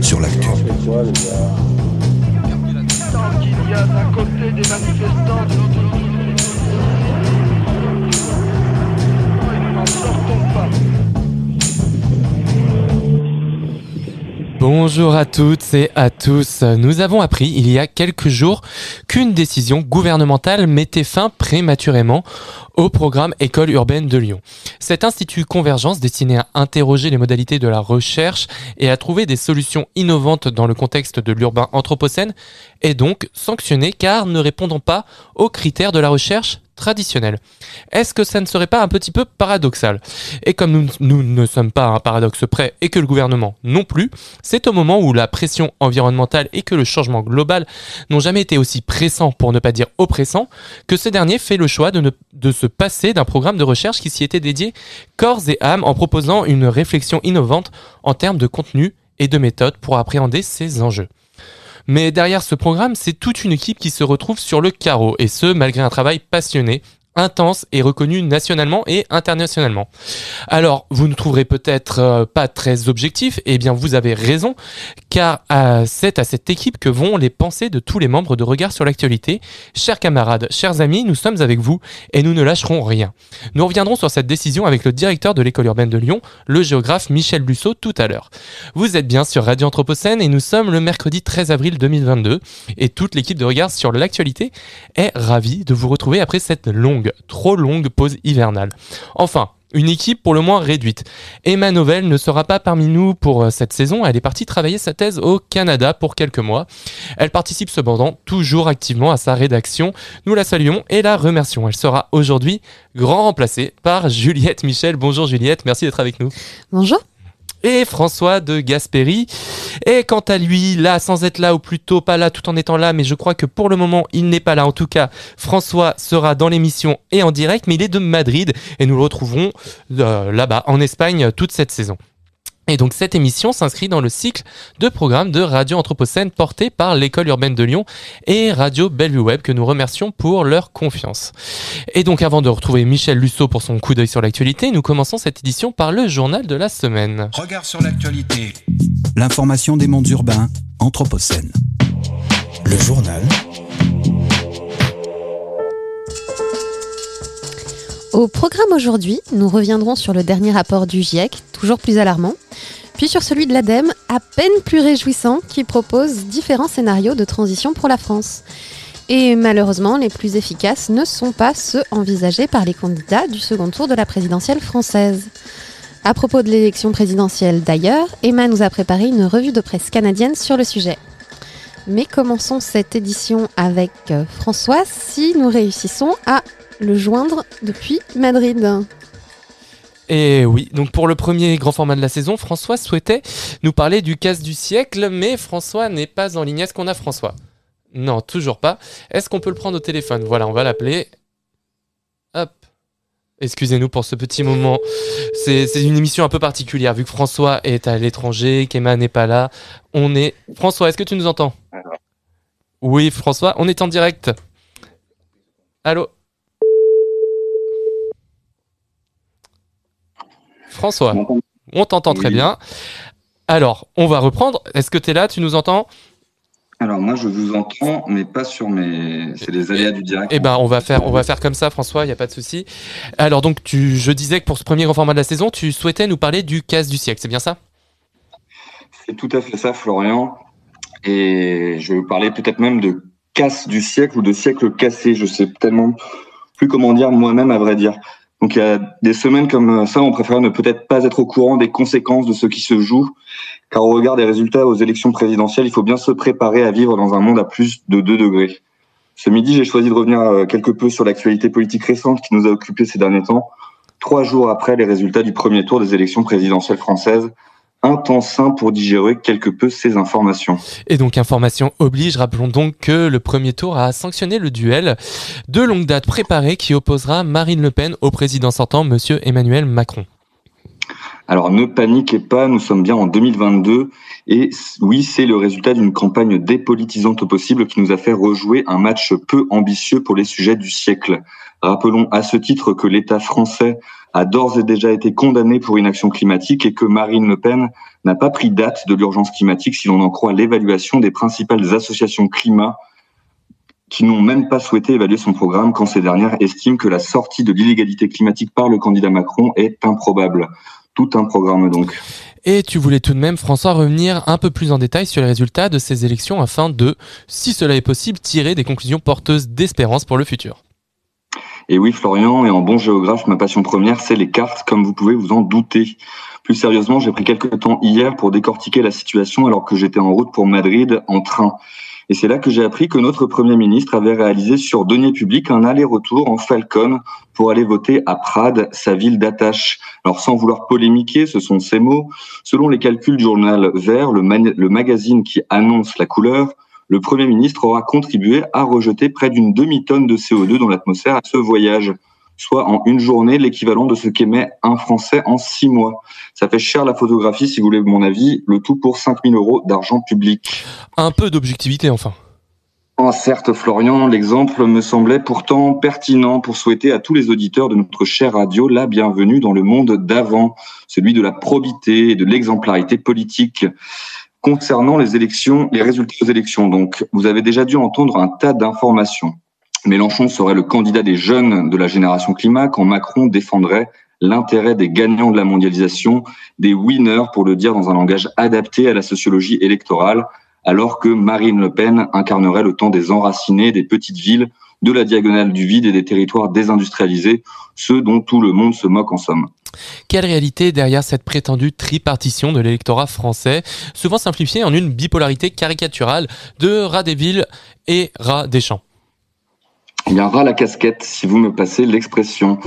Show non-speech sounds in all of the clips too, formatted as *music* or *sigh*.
Sur l'actu. Bonjour à toutes et à tous. Nous avons appris il y a quelques jours qu'une décision gouvernementale mettait fin prématurément au programme École urbaine de Lyon. Cet institut convergence destiné à interroger les modalités de la recherche et à trouver des solutions innovantes dans le contexte de l'urbain anthropocène est donc sanctionné car ne répondant pas aux critères de la recherche traditionnelle. Est-ce que ça ne serait pas un petit peu paradoxal? Et comme nous, ne sommes pas à un paradoxe près et que le gouvernement non plus, c'est au moment où la pression environnementale et que le changement global n'ont jamais été aussi pressants, pour ne pas dire oppressants, que ce dernier fait le choix de, de se passer d'un programme de recherche qui s'y était dédié corps et âme en proposant une réflexion innovante en termes de contenu et de méthode pour appréhender ces enjeux. Mais derrière ce programme, c'est toute une équipe qui se retrouve sur le carreau, et ce, malgré un travail passionné, intense et reconnu nationalement et internationalement. Alors, vous ne trouverez peut-être euh, pas très objectif, et bien vous avez raison, car euh, c'est à cette équipe que vont les pensées de tous les membres de Regard sur l'actualité. Chers camarades, chers amis, nous sommes avec vous, et nous ne lâcherons rien. Nous reviendrons sur cette décision avec le directeur de l'école urbaine de Lyon, le géographe Michel Busseau, tout à l'heure. Vous êtes bien sur Radio Anthropocène et nous sommes le mercredi 13 avril 2022 et toute l'équipe de Regard sur l'actualité est ravie de vous retrouver après cette longue, trop longue pause hivernale. Enfin, une équipe pour le moins réduite. Emma Novell ne sera pas parmi nous pour euh, cette saison, elle est partie travailler sa thèse au Canada pour quelques mois. Elle participe cependant toujours activement à sa rédaction. Nous la saluons et la remercions. Elle sera aujourd'hui grand remplacée par Juliette Michel. Bonjour Juliette, merci d'être avec nous Bonjour. Et François de Gasperi. Et quant à lui, là, sans être là, ou plutôt pas là tout en étant là, mais je crois que pour le moment, il n'est pas là. En tout cas, François sera dans l'émission et en direct, mais il est de Madrid et nous le retrouverons euh, là-bas, en Espagne, toute cette saison. Et donc cette émission s'inscrit dans le cycle de programmes de Radio Anthropocène porté par l'école urbaine de Lyon et Radio Bellevue Web que nous remercions pour leur confiance. Et donc avant de retrouver Michel Lusso pour son coup d'œil sur l'actualité, nous commençons cette édition par le journal de la semaine. Regard sur l'actualité. L'information des mondes urbains, Anthropocène. Le journal Au programme aujourd'hui, nous reviendrons sur le dernier rapport du GIEC, toujours plus alarmant, puis sur celui de l'ADEME, à peine plus réjouissant, qui propose différents scénarios de transition pour la France. Et malheureusement, les plus efficaces ne sont pas ceux envisagés par les candidats du second tour de la présidentielle française. À propos de l'élection présidentielle d'ailleurs, Emma nous a préparé une revue de presse canadienne sur le sujet. Mais commençons cette édition avec euh, François si nous réussissons à le joindre depuis Madrid. Et oui, donc pour le premier grand format de la saison, François souhaitait nous parler du casse du siècle, mais François n'est pas en ligne. Est-ce qu'on a François? Non, toujours pas. Est-ce qu'on peut le prendre au téléphone? Voilà, on va l'appeler. Hop. Excusez-nous pour ce petit moment. C'est c'est une émission un peu particulière, vu que François est à l'étranger, qu'Emma n'est pas là. On est... François, est-ce que tu nous entends? Oui, François, on est en direct. Allô? François, on t'entend très bien. Alors, on va reprendre. Est-ce que tu es là? Tu nous entends? Alors moi je vous entends, mais pas sur mes. C'est les aléas du direct. Eh ben, on va faire, on va faire comme ça, François. Il y a pas de souci. Alors, donc, tu, je disais que pour ce premier grand format de la saison, tu souhaitais nous parler du casse du siècle. C'est bien ça? C'est tout à fait ça, Florian. Et je vais vous parler peut-être même de casse du siècle ou de siècle cassé. Je sais tellement plus comment dire moi-même à vrai dire. Donc il y a des semaines comme ça, on préfère ne peut-être pas être au courant des conséquences de ce qui se joue, car au regard des résultats aux élections présidentielles, il faut bien se préparer à vivre dans un monde à plus de 2 degrés. Ce midi, j'ai choisi de revenir euh, quelque peu sur l'actualité politique récente qui nous a occupés ces derniers temps, trois jours après les résultats du premier tour des élections présidentielles françaises. Un temps sain pour digérer quelque peu ces informations. Et donc, information oblige. Rappelons donc que le premier tour a sanctionné le duel de longue date préparé qui opposera Marine Le Pen au président sortant, Monsieur Emmanuel Macron. Alors ne paniquez pas, nous sommes bien en 2022 et oui, c'est le résultat d'une campagne dépolitisante au possible qui nous a fait rejouer un match peu ambitieux pour les sujets du siècle. Rappelons à ce titre que l'État français a d'ores et déjà été condamné pour inaction climatique et que Marine Le Pen n'a pas pris date de l'urgence climatique si l'on en croit l'évaluation des principales associations climat qui n'ont même pas souhaité évaluer son programme quand ces dernières estiment que la sortie de l'illégalité climatique par le candidat Macron est improbable. Tout un programme donc. Et tu voulais tout de même, François, revenir un peu plus en détail sur les résultats de ces élections afin de, si cela est possible, tirer des conclusions porteuses d'espérance pour le futur. Et oui, Florian, et en bon géographe, ma passion première, c'est les cartes, comme vous pouvez vous en douter. Plus sérieusement, j'ai pris quelques temps hier pour décortiquer la situation alors que j'étais en route pour Madrid en train. Et c'est là que j'ai appris que notre Premier ministre avait réalisé sur deniers publics un aller-retour en Falcon pour aller voter à Prades, sa ville d'attache. Alors sans vouloir polémiquer, ce sont ces mots. Selon les calculs du journal Vert, le, le magazine qui annonce la couleur, le Premier ministre aura contribué à rejeter près d'une demi-tonne de CO2 dans l'atmosphère à ce voyage, soit en une journée l'équivalent de ce qu'émet un Français en six mois. Ça fait cher la photographie, si vous voulez mon avis, le tout pour 5000 euros d'argent public. Un peu d'objectivité enfin. Oh, certes, Florian, l'exemple me semblait pourtant pertinent pour souhaiter à tous les auditeurs de notre chère radio la bienvenue dans le monde d'avant, celui de la probité et de l'exemplarité politique concernant les élections, les résultats aux élections. Donc, vous avez déjà dû entendre un tas d'informations. Mélenchon serait le candidat des jeunes de la génération climat quand Macron défendrait l'intérêt des gagnants de la mondialisation, des winners pour le dire dans un langage adapté à la sociologie électorale, alors que Marine Le Pen incarnerait le temps des enracinés, des petites villes, de la diagonale du vide et des territoires désindustrialisés, ceux dont tout le monde se moque en somme. Quelle réalité derrière cette prétendue tripartition de l'électorat français, souvent simplifiée en une bipolarité caricaturale de rat des villes et rat des champs eh bien, ras la casquette, si vous me passez l'expression.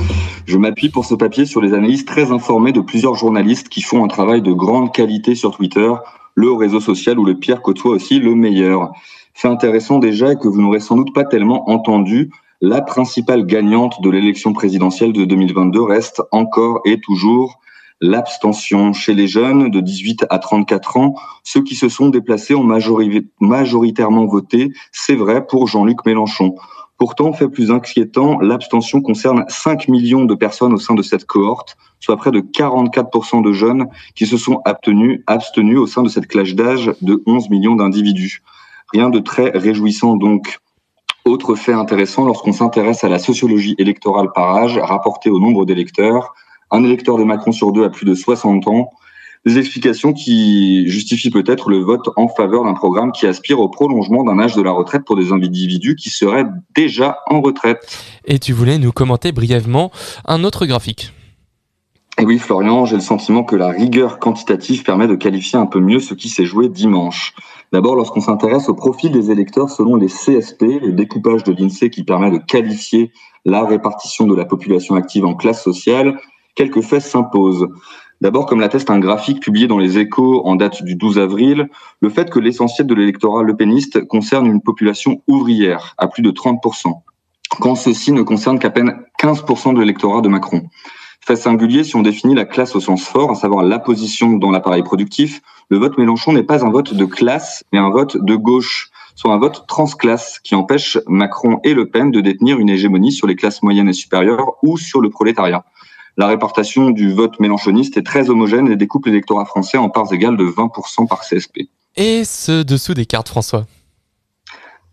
Je m'appuie pour ce papier sur les analyses très informées de plusieurs journalistes qui font un travail de grande qualité sur Twitter, le réseau social où le pire côtoie aussi le meilleur. Fait intéressant déjà que vous n'aurez sans doute pas tellement entendu, la principale gagnante de l'élection présidentielle de 2022 reste encore et toujours l'abstention chez les jeunes de 18 à 34 ans. Ceux qui se sont déplacés ont majoritairement voté, c'est vrai, pour Jean-Luc Mélenchon. Pourtant, fait plus inquiétant, l'abstention concerne 5 millions de personnes au sein de cette cohorte, soit près de 44% de jeunes qui se sont abstenus, abstenus au sein de cette classe d'âge de 11 millions d'individus. Rien de très réjouissant donc. Autre fait intéressant, lorsqu'on s'intéresse à la sociologie électorale par âge rapportée au nombre d'électeurs, un électeur de Macron sur deux a plus de 60 ans, des explications qui justifient peut-être le vote en faveur d'un programme qui aspire au prolongement d'un âge de la retraite pour des individus qui seraient déjà en retraite. Et tu voulais nous commenter brièvement un autre graphique. Et oui, Florian, j'ai le sentiment que la rigueur quantitative permet de qualifier un peu mieux ce qui s'est joué dimanche. D'abord, lorsqu'on s'intéresse au profil des électeurs selon les CSP, le découpage de l'INSEE qui permet de qualifier la répartition de la population active en classe sociale, quelques faits s'imposent. D'abord, comme l'atteste un graphique publié dans les échos en date du 12 avril, le fait que l'essentiel de l'électorat lepéniste concerne une population ouvrière à plus de 30%, quand ceci ne concerne qu'à peine 15% de l'électorat de Macron. Fait singulier, si on définit la classe au sens fort, à savoir la position dans l'appareil productif, le vote Mélenchon n'est pas un vote de classe, mais un vote de gauche, soit un vote transclasse qui empêche Macron et Le Pen de détenir une hégémonie sur les classes moyennes et supérieures ou sur le prolétariat. La répartition du vote mélanchoniste est très homogène et découpe l'électorat français en parts égales de 20% par CSP. Et ce dessous des cartes, François?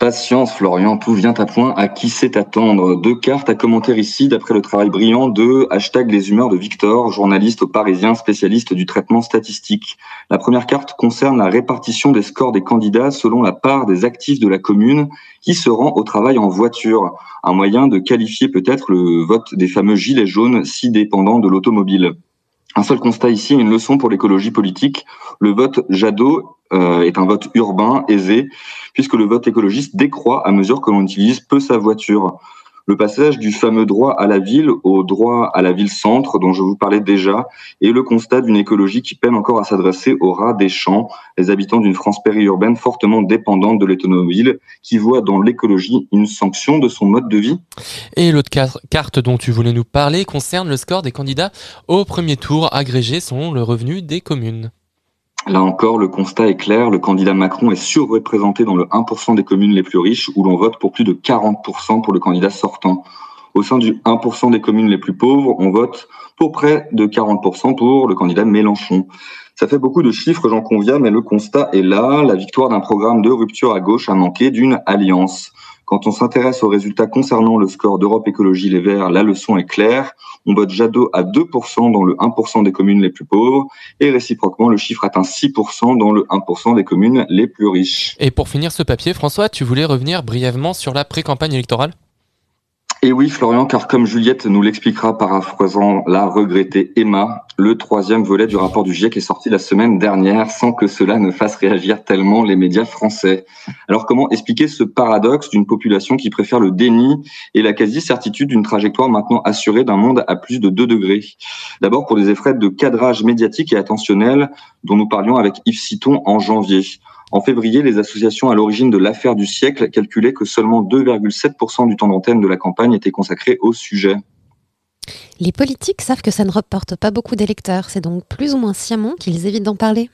Patience, Florian, tout vient à point. À qui sait attendre? Deux cartes à commenter ici, d'après le travail brillant de hashtag les humeurs de Victor, journaliste au Parisien, spécialiste du traitement statistique. La première carte concerne la répartition des scores des candidats selon la part des actifs de la commune qui se rend au travail en voiture. Un moyen de qualifier peut-être le vote des fameux gilets jaunes si dépendants de l'automobile. Un seul constat ici, une leçon pour l'écologie politique. Le vote Jadot euh, est un vote urbain, aisé, puisque le vote écologiste décroît à mesure que l'on utilise peu sa voiture. Le passage du fameux droit à la ville au droit à la ville-centre, dont je vous parlais déjà, est le constat d'une écologie qui peine encore à s'adresser aux rats des champs, les habitants d'une France périurbaine fortement dépendante de l'automobile, qui voit dans l'écologie une sanction de son mode de vie. Et l'autre carte dont tu voulais nous parler concerne le score des candidats au premier tour agrégé selon le revenu des communes. Là encore, le constat est clair, le candidat Macron est surreprésenté dans le 1% des communes les plus riches où l'on vote pour plus de 40% pour le candidat sortant. Au sein du 1% des communes les plus pauvres, on vote pour près de 40% pour le candidat Mélenchon. Ça fait beaucoup de chiffres, j'en conviens, mais le constat est là. La victoire d'un programme de rupture à gauche a manqué d'une alliance. Quand on s'intéresse aux résultats concernant le score d'Europe Écologie Les Verts, la leçon est claire. On vote Jadot à 2% dans le 1% des communes les plus pauvres et réciproquement, le chiffre atteint 6% dans le 1% des communes les plus riches. Et pour finir ce papier, François, tu voulais revenir brièvement sur la pré-campagne électorale? Et oui, Florian, car comme Juliette nous l'expliquera paraphrasant la regrettée Emma, le troisième volet du rapport du GIEC est sorti la semaine dernière sans que cela ne fasse réagir tellement les médias français. Alors comment expliquer ce paradoxe d'une population qui préfère le déni et la quasi-certitude d'une trajectoire maintenant assurée d'un monde à plus de 2 degrés? D'abord pour des effets de cadrage médiatique et attentionnel dont nous parlions avec Yves Citon en janvier. En février, les associations à l'origine de l'affaire du siècle calculaient que seulement 2,7% du temps d'antenne de la campagne était consacré au sujet. Les politiques savent que ça ne reporte pas beaucoup d'électeurs, c'est donc plus ou moins sciemment qu'ils évitent d'en parler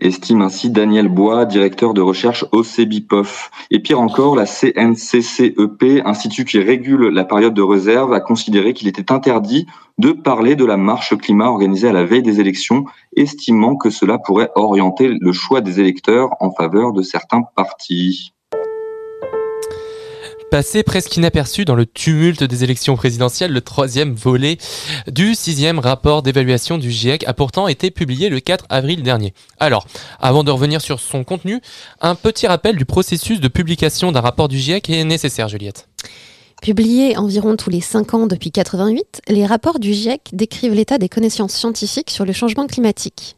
estime ainsi Daniel Bois, directeur de recherche au CEBIPOF. Et pire encore, la CNCCEP, institut qui régule la période de réserve, a considéré qu'il était interdit de parler de la marche climat organisée à la veille des élections, estimant que cela pourrait orienter le choix des électeurs en faveur de certains partis. Passé presque inaperçu dans le tumulte des élections présidentielles, le troisième volet du sixième rapport d'évaluation du GIEC a pourtant été publié le 4 avril dernier. Alors, avant de revenir sur son contenu, un petit rappel du processus de publication d'un rapport du GIEC est nécessaire, Juliette. Publiés environ tous les 5 ans depuis 88, les rapports du GIEC décrivent l'état des connaissances scientifiques sur le changement climatique.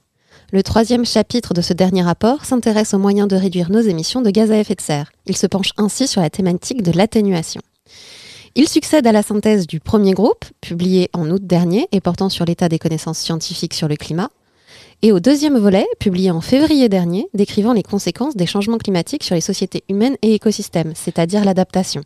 Le troisième chapitre de ce dernier rapport s'intéresse aux moyens de réduire nos émissions de gaz à effet de serre. Il se penche ainsi sur la thématique de l'atténuation. Il succède à la synthèse du premier groupe, publié en août dernier et portant sur l'état des connaissances scientifiques sur le climat, et au deuxième volet, publié en février dernier, décrivant les conséquences des changements climatiques sur les sociétés humaines et écosystèmes, c'est-à-dire l'adaptation.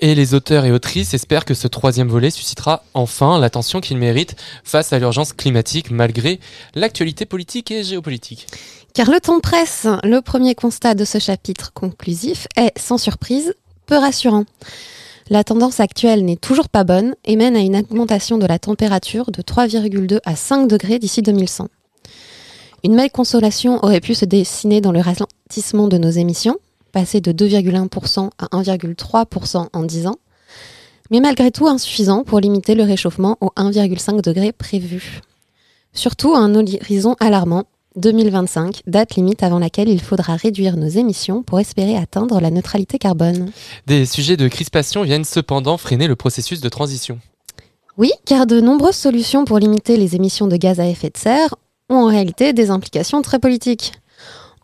Et les auteurs et autrices espèrent que ce troisième volet suscitera enfin l'attention qu'il mérite face à l'urgence climatique malgré l'actualité politique et géopolitique. Car le temps presse, le premier constat de ce chapitre conclusif est, sans surprise, peu rassurant. La tendance actuelle n'est toujours pas bonne et mène à une augmentation de la température de 3,2 à 5 degrés d'ici 2100. Une belle consolation aurait pu se dessiner dans le ralentissement de nos émissions, passer de 2,1% à 1,3% en 10 ans, mais malgré tout insuffisant pour limiter le réchauffement au 1,5 degré prévu. Surtout à un horizon alarmant, 2025, date limite avant laquelle il faudra réduire nos émissions pour espérer atteindre la neutralité carbone. Des sujets de crispation viennent cependant freiner le processus de transition. Oui, car de nombreuses solutions pour limiter les émissions de gaz à effet de serre ont en réalité des implications très politiques.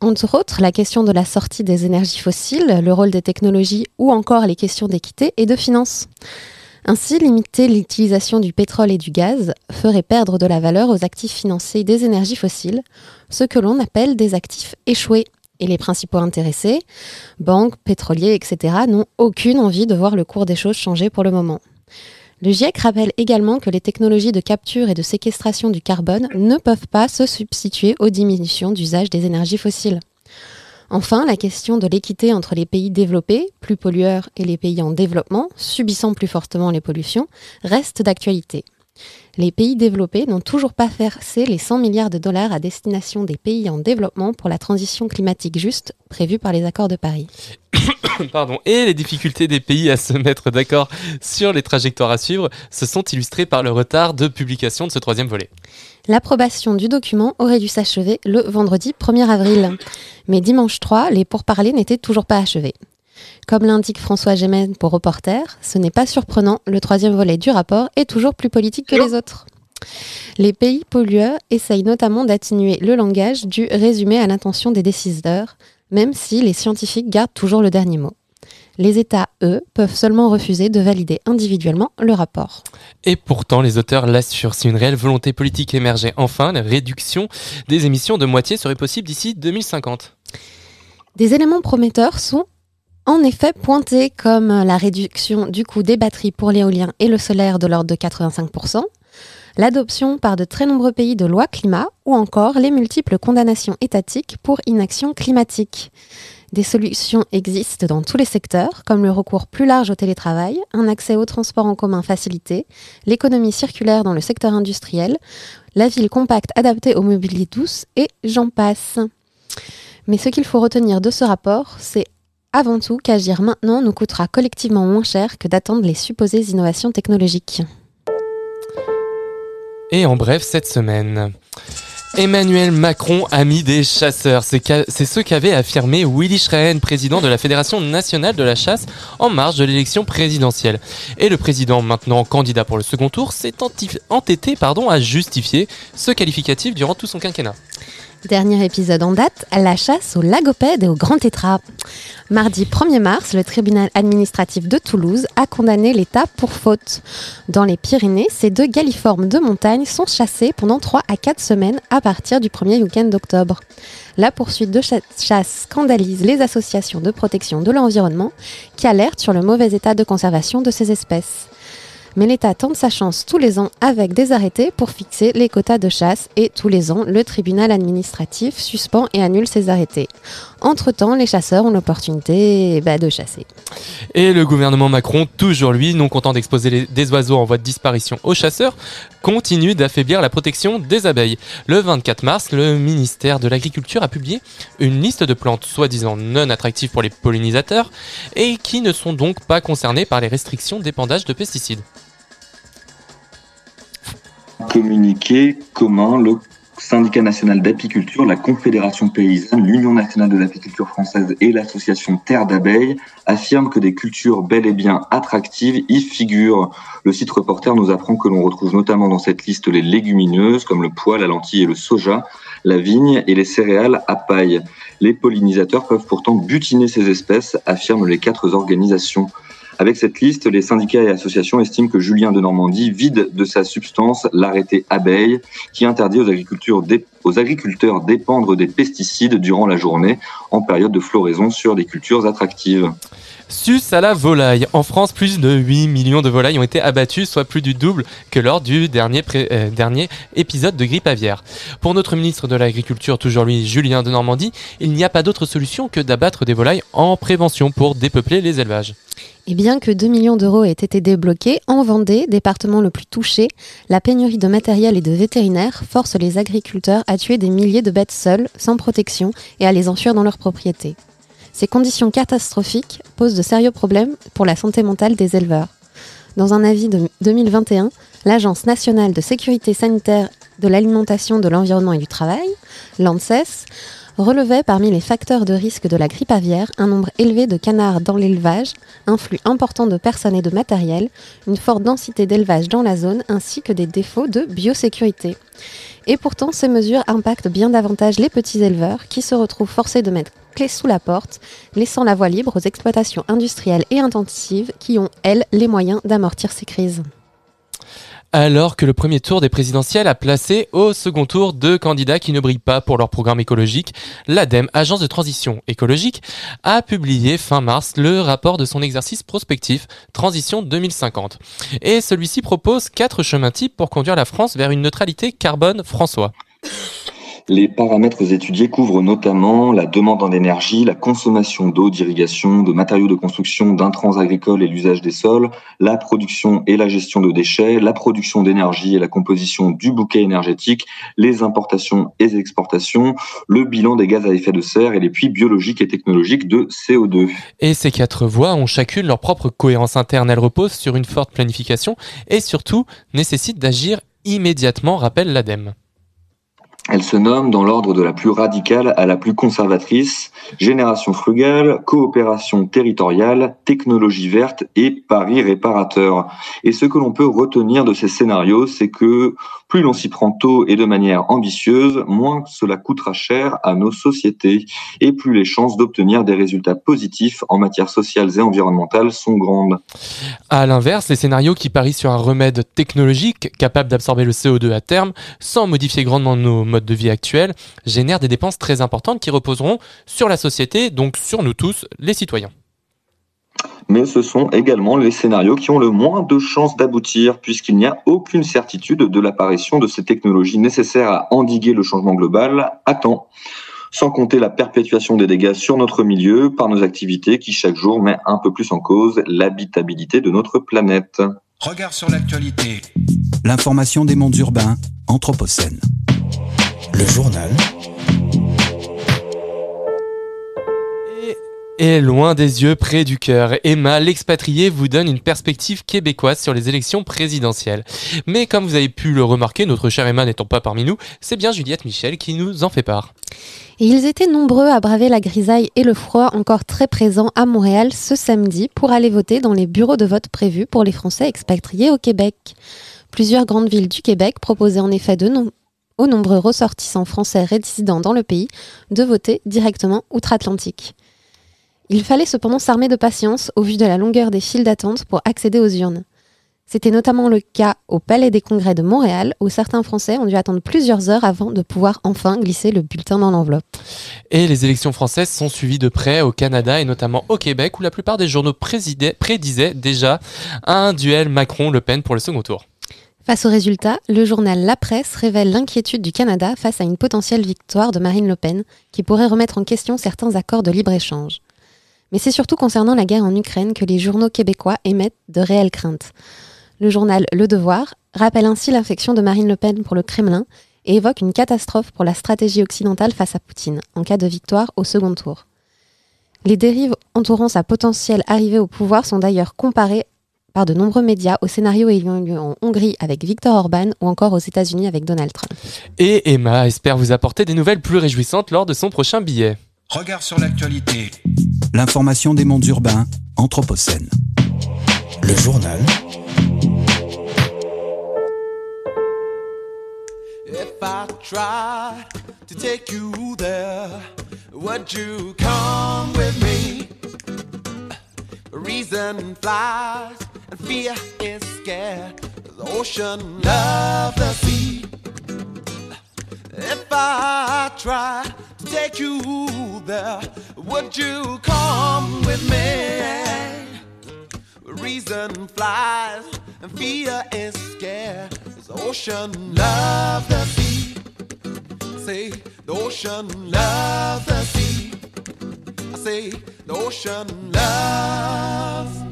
Entre autres, la question de la sortie des énergies fossiles, le rôle des technologies ou encore les questions d'équité et de finances. Ainsi, limiter l'utilisation du pétrole et du gaz ferait perdre de la valeur aux actifs financiers des énergies fossiles, ce que l'on appelle des actifs échoués. Et les principaux intéressés, banques, pétroliers, etc., n'ont aucune envie de voir le cours des choses changer pour le moment. Le GIEC rappelle également que les technologies de capture et de séquestration du carbone ne peuvent pas se substituer aux diminutions d'usage des énergies fossiles. Enfin, la question de l'équité entre les pays développés, plus pollueurs, et les pays en développement, subissant plus fortement les pollutions, reste d'actualité. Les pays développés n'ont toujours pas versé les 100 milliards de dollars à destination des pays en développement pour la transition climatique juste prévue par les accords de Paris. *coughs* Pardon. Et les difficultés des pays à se mettre d'accord sur les trajectoires à suivre se sont illustrées par le retard de publication de ce troisième volet. L'approbation du document aurait dû s'achever le vendredi 1er avril. Mais dimanche 3, les pourparlers n'étaient toujours pas achevés. Comme l'indique François Gémen pour Reporter, ce n'est pas surprenant, le troisième volet du rapport est toujours plus politique que les autres. Les pays pollueurs essayent notamment d'atténuer le langage du résumé à l'intention des décideurs, même si les scientifiques gardent toujours le dernier mot. Les États, eux, peuvent seulement refuser de valider individuellement le rapport. Et pourtant, les auteurs l'assurent, si une réelle volonté politique émergeait enfin, la réduction des émissions de moitié serait possible d'ici 2050. Des éléments prometteurs sont en effet pointés comme la réduction du coût des batteries pour l'éolien et le solaire de l'ordre de 85%, l'adoption par de très nombreux pays de lois climat ou encore les multiples condamnations étatiques pour inaction climatique. Des solutions existent dans tous les secteurs, comme le recours plus large au télétravail, un accès au transport en commun facilité, l'économie circulaire dans le secteur industriel, la ville compacte adaptée aux mobiliers douces et j'en passe. Mais ce qu'il faut retenir de ce rapport, c'est avant tout qu'agir maintenant nous coûtera collectivement moins cher que d'attendre les supposées innovations technologiques. Et en bref, cette semaine. Emmanuel Macron, ami des chasseurs. C'est ce qu'avait affirmé Willy Schrehen, président de la Fédération nationale de la chasse, en marge de l'élection présidentielle. Et le président, maintenant candidat pour le second tour, s'est entêté à justifier ce qualificatif durant tout son quinquennat. Dernier épisode en date, la chasse aux lagopèdes et aux grands tétras. Mardi 1er mars, le tribunal administratif de Toulouse a condamné l'État pour faute. Dans les Pyrénées, ces deux galliformes de montagne sont chassés pendant 3 à 4 semaines à partir du premier week-end d'octobre. La poursuite de chasse scandalise les associations de protection de l'environnement qui alertent sur le mauvais état de conservation de ces espèces mais l'État tente sa chance tous les ans avec des arrêtés pour fixer les quotas de chasse et tous les ans, le tribunal administratif suspend et annule ces arrêtés. Entre-temps, les chasseurs ont l'opportunité bah, de chasser. Et le gouvernement Macron, toujours lui, non content d'exposer des oiseaux en voie de disparition aux chasseurs, continue d'affaiblir la protection des abeilles. Le 24 mars, le ministère de l'Agriculture a publié une liste de plantes soi-disant non attractives pour les pollinisateurs et qui ne sont donc pas concernées par les restrictions d'épandage de pesticides communiqué commun, le syndicat national d'apiculture, la Confédération paysanne, l'Union nationale de l'apiculture française et l'association Terre d'abeilles affirment que des cultures bel et bien attractives y figurent. Le site reporter nous apprend que l'on retrouve notamment dans cette liste les légumineuses comme le pois, la lentille et le soja, la vigne et les céréales à paille. Les pollinisateurs peuvent pourtant butiner ces espèces, affirment les quatre organisations. Avec cette liste, les syndicats et associations estiment que Julien de Normandie vide de sa substance l'arrêté abeille qui interdit aux, aux agriculteurs d'épandre des pesticides durant la journée en période de floraison sur des cultures attractives. Sus à la volaille. En France, plus de 8 millions de volailles ont été abattues, soit plus du double que lors du dernier, euh, dernier épisode de grippe aviaire. Pour notre ministre de l'Agriculture, toujours lui, Julien de Normandie, il n'y a pas d'autre solution que d'abattre des volailles en prévention pour dépeupler les élevages. Et bien que 2 millions d'euros aient été débloqués, en Vendée, département le plus touché, la pénurie de matériel et de vétérinaires force les agriculteurs à tuer des milliers de bêtes seules, sans protection, et à les enfuir dans leurs propriétés. Ces conditions catastrophiques posent de sérieux problèmes pour la santé mentale des éleveurs. Dans un avis de 2021, l'Agence nationale de sécurité sanitaire de l'alimentation, de l'environnement et du travail, l'ANSES, relevait parmi les facteurs de risque de la grippe aviaire un nombre élevé de canards dans l'élevage, un flux important de personnes et de matériel, une forte densité d'élevage dans la zone ainsi que des défauts de biosécurité. Et pourtant, ces mesures impactent bien davantage les petits éleveurs qui se retrouvent forcés de mettre clé sous la porte, laissant la voie libre aux exploitations industrielles et intensives qui ont, elles, les moyens d'amortir ces crises alors que le premier tour des présidentielles a placé au second tour deux candidats qui ne brillent pas pour leur programme écologique, l'ADEME, agence de transition écologique, a publié fin mars le rapport de son exercice prospectif Transition 2050. Et celui-ci propose quatre chemins types pour conduire la France vers une neutralité carbone François. Les paramètres étudiés couvrent notamment la demande en énergie, la consommation d'eau, d'irrigation, de matériaux de construction, d'intrants agricoles et l'usage des sols, la production et la gestion de déchets, la production d'énergie et la composition du bouquet énergétique, les importations et exportations, le bilan des gaz à effet de serre et les puits biologiques et technologiques de CO2. Et ces quatre voies ont chacune leur propre cohérence interne. Elles reposent sur une forte planification et surtout nécessitent d'agir immédiatement, rappelle l'ADEME. Elle se nomme dans l'ordre de la plus radicale à la plus conservatrice, génération frugale, coopération territoriale, technologie verte et pari réparateur. Et ce que l'on peut retenir de ces scénarios, c'est que plus l'on s'y prend tôt et de manière ambitieuse, moins cela coûtera cher à nos sociétés et plus les chances d'obtenir des résultats positifs en matière sociale et environnementale sont grandes. À l'inverse, les scénarios qui parient sur un remède technologique capable d'absorber le CO2 à terme sans modifier grandement nos mode de vie actuel génère des dépenses très importantes qui reposeront sur la société, donc sur nous tous, les citoyens. Mais ce sont également les scénarios qui ont le moins de chances d'aboutir, puisqu'il n'y a aucune certitude de l'apparition de ces technologies nécessaires à endiguer le changement global à temps. sans compter la perpétuation des dégâts sur notre milieu par nos activités qui chaque jour met un peu plus en cause l'habitabilité de notre planète. Regard sur l'actualité. L'information des mondes urbains, Anthropocène. Le journal. Et loin des yeux, près du cœur, Emma, l'expatriée, vous donne une perspective québécoise sur les élections présidentielles. Mais comme vous avez pu le remarquer, notre chère Emma n'étant pas parmi nous, c'est bien Juliette Michel qui nous en fait part. Et ils étaient nombreux à braver la grisaille et le froid encore très présent à Montréal ce samedi pour aller voter dans les bureaux de vote prévus pour les Français expatriés au Québec. Plusieurs grandes villes du Québec proposaient en effet de nom- aux nombreux ressortissants français résidant dans le pays de voter directement outre-Atlantique. Il fallait cependant s'armer de patience au vu de la longueur des files d'attente pour accéder aux urnes. C'était notamment le cas au Palais des Congrès de Montréal, où certains Français ont dû attendre plusieurs heures avant de pouvoir enfin glisser le bulletin dans l'enveloppe. Et les élections françaises sont suivies de près au Canada et notamment au Québec où la plupart des journaux prédisaient déjà un duel Macron-Le Pen pour le second tour. Face aux résultats, le journal La Presse révèle l'inquiétude du Canada face à une potentielle victoire de Marine Le Pen, qui pourrait remettre en question certains accords de libre-échange. Mais c'est surtout concernant la guerre en Ukraine que les journaux québécois émettent de réelles craintes. Le journal Le Devoir rappelle ainsi l'infection de Marine Le Pen pour le Kremlin et évoque une catastrophe pour la stratégie occidentale face à Poutine, en cas de victoire au second tour. Les dérives entourant sa potentielle arrivée au pouvoir sont d'ailleurs comparées par de nombreux médias au scénario ayant eu lieu en Hongrie avec Viktor Orban ou encore aux États-Unis avec Donald Trump. Et Emma espère vous apporter des nouvelles plus réjouissantes lors de son prochain billet. Regard sur l'actualité. L'information des mondes urbains, Anthropocène. Le journal. If I tried to take you there, would you come with me? Reason flies fear is scared. The ocean loves the sea. If I try to take you there, would you come with me? Reason flies and fear is scared. The ocean loves the sea. Say the ocean loves the sea. I say the ocean loves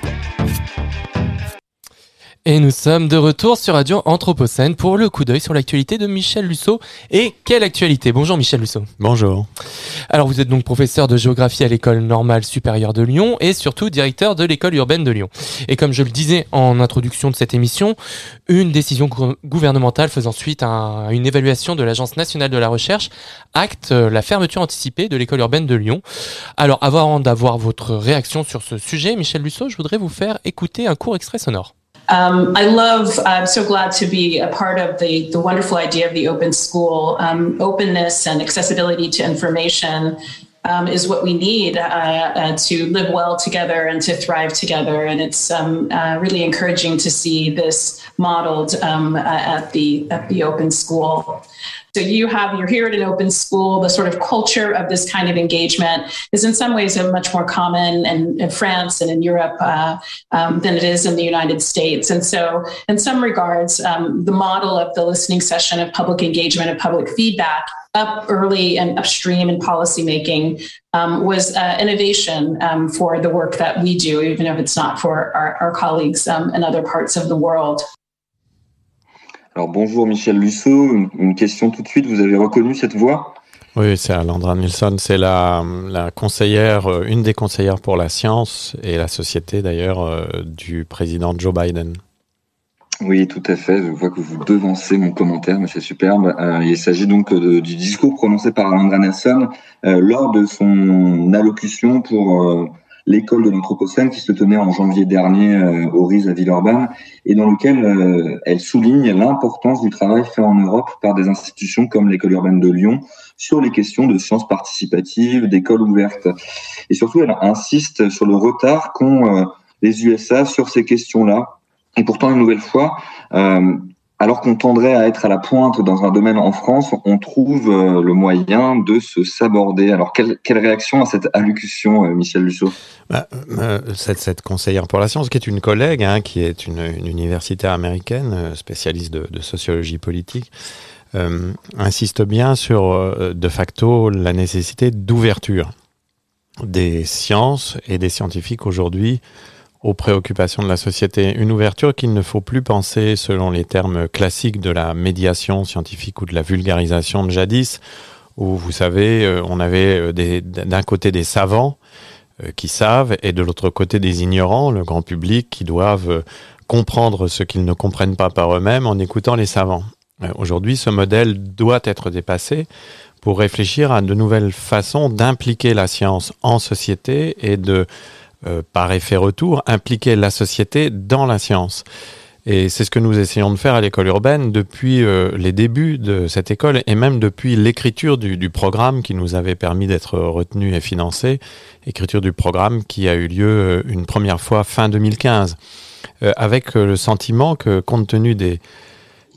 Et nous sommes de retour sur Radio Anthropocène pour le coup d'œil sur l'actualité de Michel Lusso. Et quelle actualité? Bonjour Michel Lusso. Bonjour. Alors vous êtes donc professeur de géographie à l'école normale supérieure de Lyon et surtout directeur de l'école urbaine de Lyon. Et comme je le disais en introduction de cette émission, une décision gou- gouvernementale faisant suite à une évaluation de l'Agence nationale de la recherche acte euh, la fermeture anticipée de l'école urbaine de Lyon. Alors avant d'avoir votre réaction sur ce sujet, Michel Lusso, je voudrais vous faire écouter un court extrait sonore. Um, I love, I'm so glad to be a part of the, the wonderful idea of the open school. Um, openness and accessibility to information um, is what we need uh, uh, to live well together and to thrive together. And it's um, uh, really encouraging to see this modeled um, uh, at, the, at the open school. So you have, you're here at an open school. The sort of culture of this kind of engagement is in some ways a much more common in, in France and in Europe uh, um, than it is in the United States. And so, in some regards, um, the model of the listening session of public engagement of public feedback up early and upstream in policymaking um, was uh, innovation um, for the work that we do, even if it's not for our, our colleagues um, in other parts of the world. Alors bonjour Michel Lusso, une, une question tout de suite, vous avez reconnu cette voix? Oui, c'est Alandra Nilsson, c'est la, la conseillère, euh, une des conseillères pour la science et la société d'ailleurs euh, du président Joe Biden. Oui, tout à fait. Je vois que vous devancez mon commentaire, mais c'est superbe. Euh, il s'agit donc de- du discours prononcé par Alandra Nelson euh, lors de son allocution pour l'école de l'Anthropocène qui se tenait en janvier dernier euh, au RIS à Villeurbanne et dans lequel euh, elle souligne l'importance du travail fait en Europe par des institutions comme l'école urbaine de Lyon sur les questions de sciences participatives, d'écoles ouvertes. Et surtout, elle insiste sur le retard qu'ont euh, les USA sur ces questions-là. Et pourtant, une nouvelle fois, euh, alors qu'on tendrait à être à la pointe dans un domaine en France, on trouve euh, le moyen de se saborder. Alors, quelle, réaction à cette allocution, euh, Michel Lusso Bah, euh, cette, conseillère pour la science, qui est une collègue, hein, qui est une, universitaire américaine, spécialiste de, sociologie politique, insiste bien sur, de facto, la nécessité d'ouverture des sciences et des scientifiques aujourd'hui aux préoccupations de la société. Une ouverture qu'il ne faut plus penser selon les termes classiques de la médiation scientifique ou de la vulgarisation de jadis, où vous savez, euh, on avait euh, d'un côté des savants euh, qui savent et de l'autre côté des ignorants, le grand public, qui doivent comprendre ce qu'ils ne comprennent pas par eux-mêmes en écoutant les savants. Aujourd'hui, ce modèle doit être dépassé pour réfléchir à de nouvelles façons d'impliquer la science en société et de, euh, par effet retour, impliquer la société dans la science. Et c'est ce que nous essayons de faire à l'école urbaine depuis euh, les débuts de cette école et même depuis l'écriture du, programme qui nous avait permis d'être retenu et financé, écriture du programme qui a eu lieu euh, une première fois fin 2015, euh, avec le sentiment que compte tenu des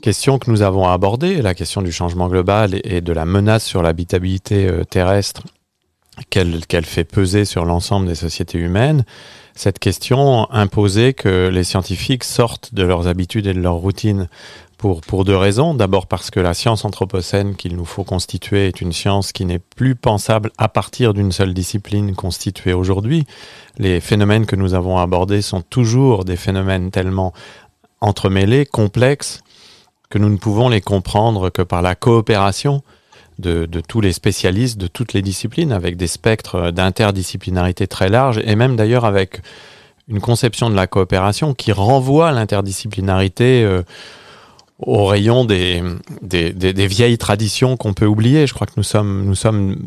questions que nous avons abordées, la question du changement global et, de la menace sur l'habitabilité terrestre qu'elle qu'elle fait peser sur l'ensemble des sociétés humaines, cette question imposait que les scientifiques sortent de leurs habitudes et de leurs routines pour, pour deux raisons. D'abord parce que la science anthropocène qu'il nous faut constituer est une science qui n'est plus pensable à partir d'une seule discipline constituée aujourd'hui. Les phénomènes que nous avons abordés sont toujours des phénomènes tellement entremêlés, complexes, que nous ne pouvons les comprendre que par la coopération de, tous les spécialistes de toutes les disciplines, avec des spectres d'interdisciplinarité très larges, et même d'ailleurs avec une conception de la coopération qui renvoie l'interdisciplinarité euh, au rayon des, des, des, des vieilles traditions qu'on peut oublier. Je crois que nous sommes, nous sommes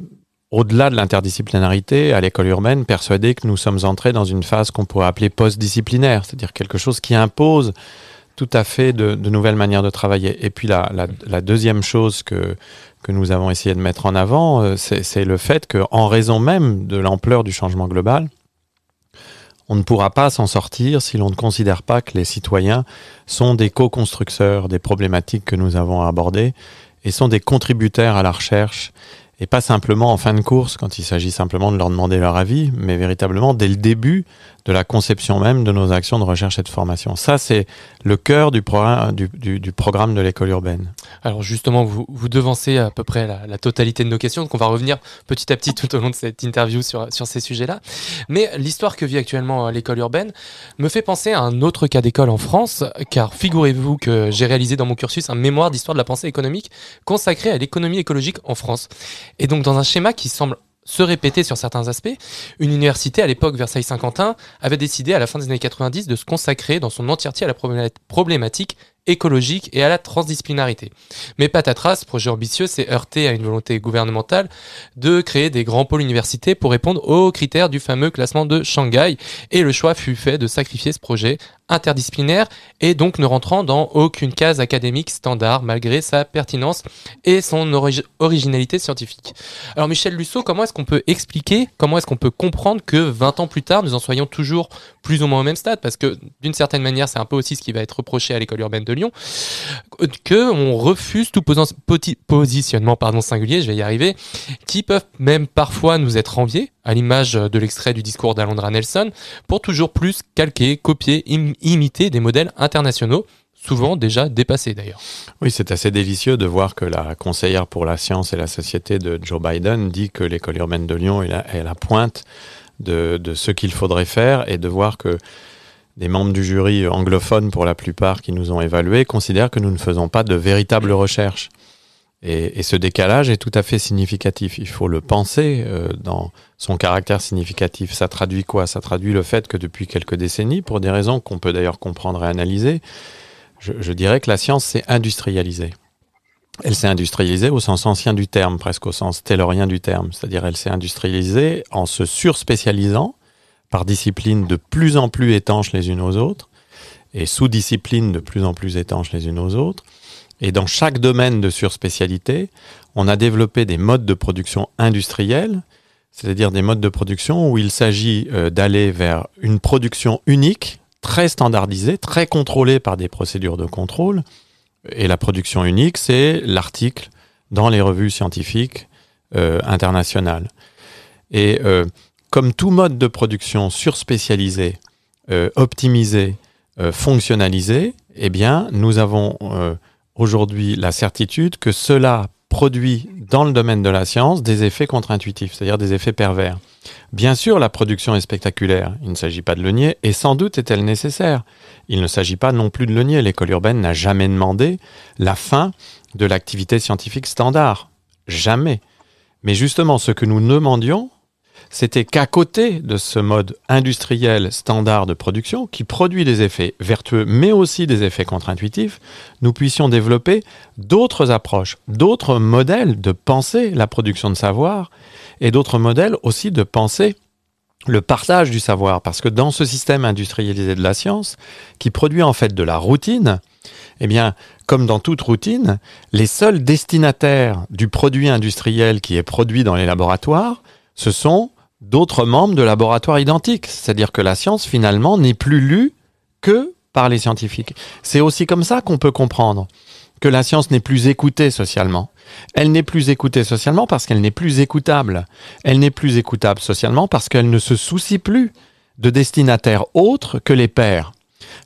au-delà de l'interdisciplinarité, à l'école urbaine, persuadés que nous sommes entrés dans une phase qu'on pourrait appeler post-disciplinaire, c'est-à-dire quelque chose qui impose tout à fait de, nouvelles manières de travailler. Et puis la, la, deuxième chose que, que nous avons essayé de mettre en avant, euh, c'est le fait qu'en raison même de l'ampleur du changement global, on ne pourra pas s'en sortir si l'on ne considère pas que les citoyens sont des co-constructeurs des problématiques que nous avons abordées et sont des contributeurs à la recherche et pas simplement en fin de course quand il s'agit simplement de leur demander leur avis, mais véritablement dès le début de la conception même de nos actions de recherche et de formation. Ça, c'est le cœur du, programme, de l'école urbaine. Alors justement, vous, vous devancez à peu près la, totalité de nos questions, donc on va revenir petit à petit tout au long de cette interview sur, sur ces sujets-là. Mais l'histoire que vit actuellement l'école urbaine me fait penser à un autre cas d'école en France, car figurez-vous que j'ai réalisé dans mon cursus un mémoire d'histoire de la pensée économique consacré à l'économie écologique en France. Et donc dans un schéma qui semble se répéter sur certains aspects, une université à l'époque Versailles-Saint-Quentin avait décidé à la fin des années 90 de se consacrer dans son entièreté à la problématique écologique et à la transdisciplinarité. Mais patatras, ce projet ambitieux s'est heurté à une volonté gouvernementale de créer des grands pôles universités pour répondre aux critères du fameux classement de Shanghai et le choix fut fait de sacrifier ce projet interdisciplinaire et donc ne rentrant dans aucune case académique standard malgré sa pertinence et son ori originalité scientifique. Alors Michel Lusso, comment est-ce qu'on peut expliquer, comment est-ce qu'on peut comprendre que 20 ans plus tard, nous en soyons toujours plus ou moins au même stade? Parce que d'une certaine manière, c'est un peu aussi ce qui va être reproché à l'école urbaine de Lyon, que on refuse tout positionnement pardon, singulier, je vais y arriver, qui peuvent même parfois nous être enviés, à l'image de l'extrait du discours d'Alondra Nelson, pour toujours plus calquer, copier, im imiter des modèles internationaux souvent déjà dépassés d'ailleurs. Oui, c'est assez délicieux de voir que la conseillère pour la science et la société de Joe Biden dit que l'école urbaine de Lyon est à la pointe de, de ce qu'il faudrait faire et de voir que des membres du jury anglophones, pour la plupart, qui nous ont évalués, considèrent que nous ne faisons pas de véritable recherche. Et, ce décalage est tout à fait significatif. Il faut le penser euh, dans son caractère significatif. Ça traduit quoi? Ça traduit le fait que depuis quelques décennies, pour des raisons qu'on peut d'ailleurs comprendre et analyser, je, je, dirais que la science s'est industrialisée. Elle s'est industrialisée au sens ancien du terme, presque au sens taylorien du terme. C'est-à-dire elle s'est industrialisée en se surspécialisant par disciplines de plus en plus étanches les unes aux autres et sous-disciplines de plus en plus étanches les unes aux autres. Et dans chaque domaine de surspécialité, on a développé des modes de production industriels, c'est-à-dire des modes de production où il s'agit euh, d'aller vers une production unique, très standardisée, très contrôlée par des procédures de contrôle. Et la production unique, c'est l'article dans les revues scientifiques euh, internationales. Et euh, comme tout mode de production surspécialisé, optimisé, fonctionnalisé, eh bien, nous avons aujourd'hui la certitude que cela produit dans le domaine de la science des effets contre-intuitifs, c'est-à-dire des effets pervers. Bien sûr, la production est spectaculaire, il ne s'agit pas de le nier, et sans doute est-elle nécessaire. Il ne s'agit pas non plus de le nier, l'école urbaine n'a jamais demandé la fin de l'activité scientifique standard. Jamais. Mais justement, ce que nous demandions, c'était qu'à côté de ce mode industriel standard de production, qui produit des effets vertueux, mais aussi des effets contre-intuitifs, nous puissions développer d'autres approches, d'autres modèles de penser la production de savoir, et d'autres modèles aussi de penser le partage du savoir. Parce que dans ce système industrialisé de la science, qui produit en fait de la routine, eh bien, comme dans toute routine, les seuls destinataires du produit industriel qui est produit dans les laboratoires, ce sont d'autres membres de laboratoires identiques. C'est-à-dire que la science, finalement, n'est plus lue que par les scientifiques. C'est aussi comme ça qu'on peut comprendre que la science n'est plus écoutée socialement. Elle n'est plus écoutée socialement parce qu'elle n'est plus écoutable. Elle n'est plus écoutable socialement parce qu'elle ne se soucie plus de destinataires autres que les pairs.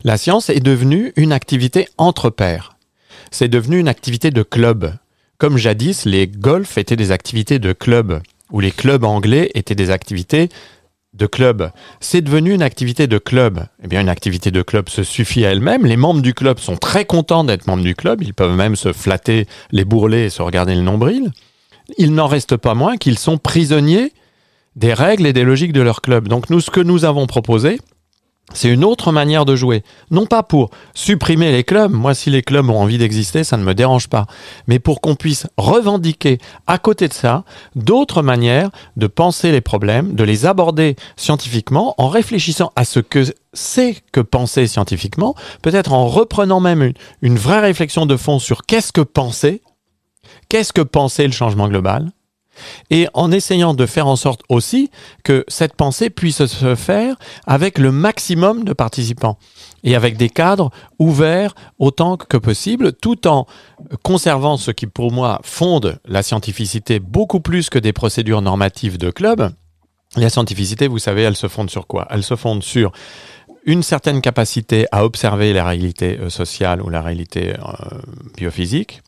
La science est devenue une activité entre pairs. C'est devenu une activité de club. Comme jadis, les golfs étaient des activités de club où les clubs anglais étaient des activités de club, c'est devenu une activité de club. Eh bien, une activité de club se suffit à elle-même. Les membres du club sont très contents d'être membres du club. Ils peuvent même se flatter les bourrelets et se regarder le nombril. Il n'en reste pas moins qu'ils sont prisonniers des règles et des logiques de leur club. Donc, nous, ce que nous avons proposé, c'est une autre manière de jouer. Non pas pour supprimer les clubs, moi si les clubs ont envie d'exister, ça ne me dérange pas, mais pour qu'on puisse revendiquer à côté de ça d'autres manières de penser les problèmes, de les aborder scientifiquement en réfléchissant à ce que c'est que penser scientifiquement, peut-être en reprenant même une, vraie réflexion de fond sur qu'est-ce que penser, qu'est-ce que penser le changement global, et en essayant de faire en sorte aussi que cette pensée puisse se faire avec le maximum de participants et avec des cadres ouverts autant que possible, tout en conservant ce qui pour moi fonde la scientificité beaucoup plus que des procédures normatives de club. La scientificité, vous savez, elle se fonde sur quoi? Elle se fonde sur une certaine capacité à observer la réalité euh, sociale ou la réalité euh, biophysique,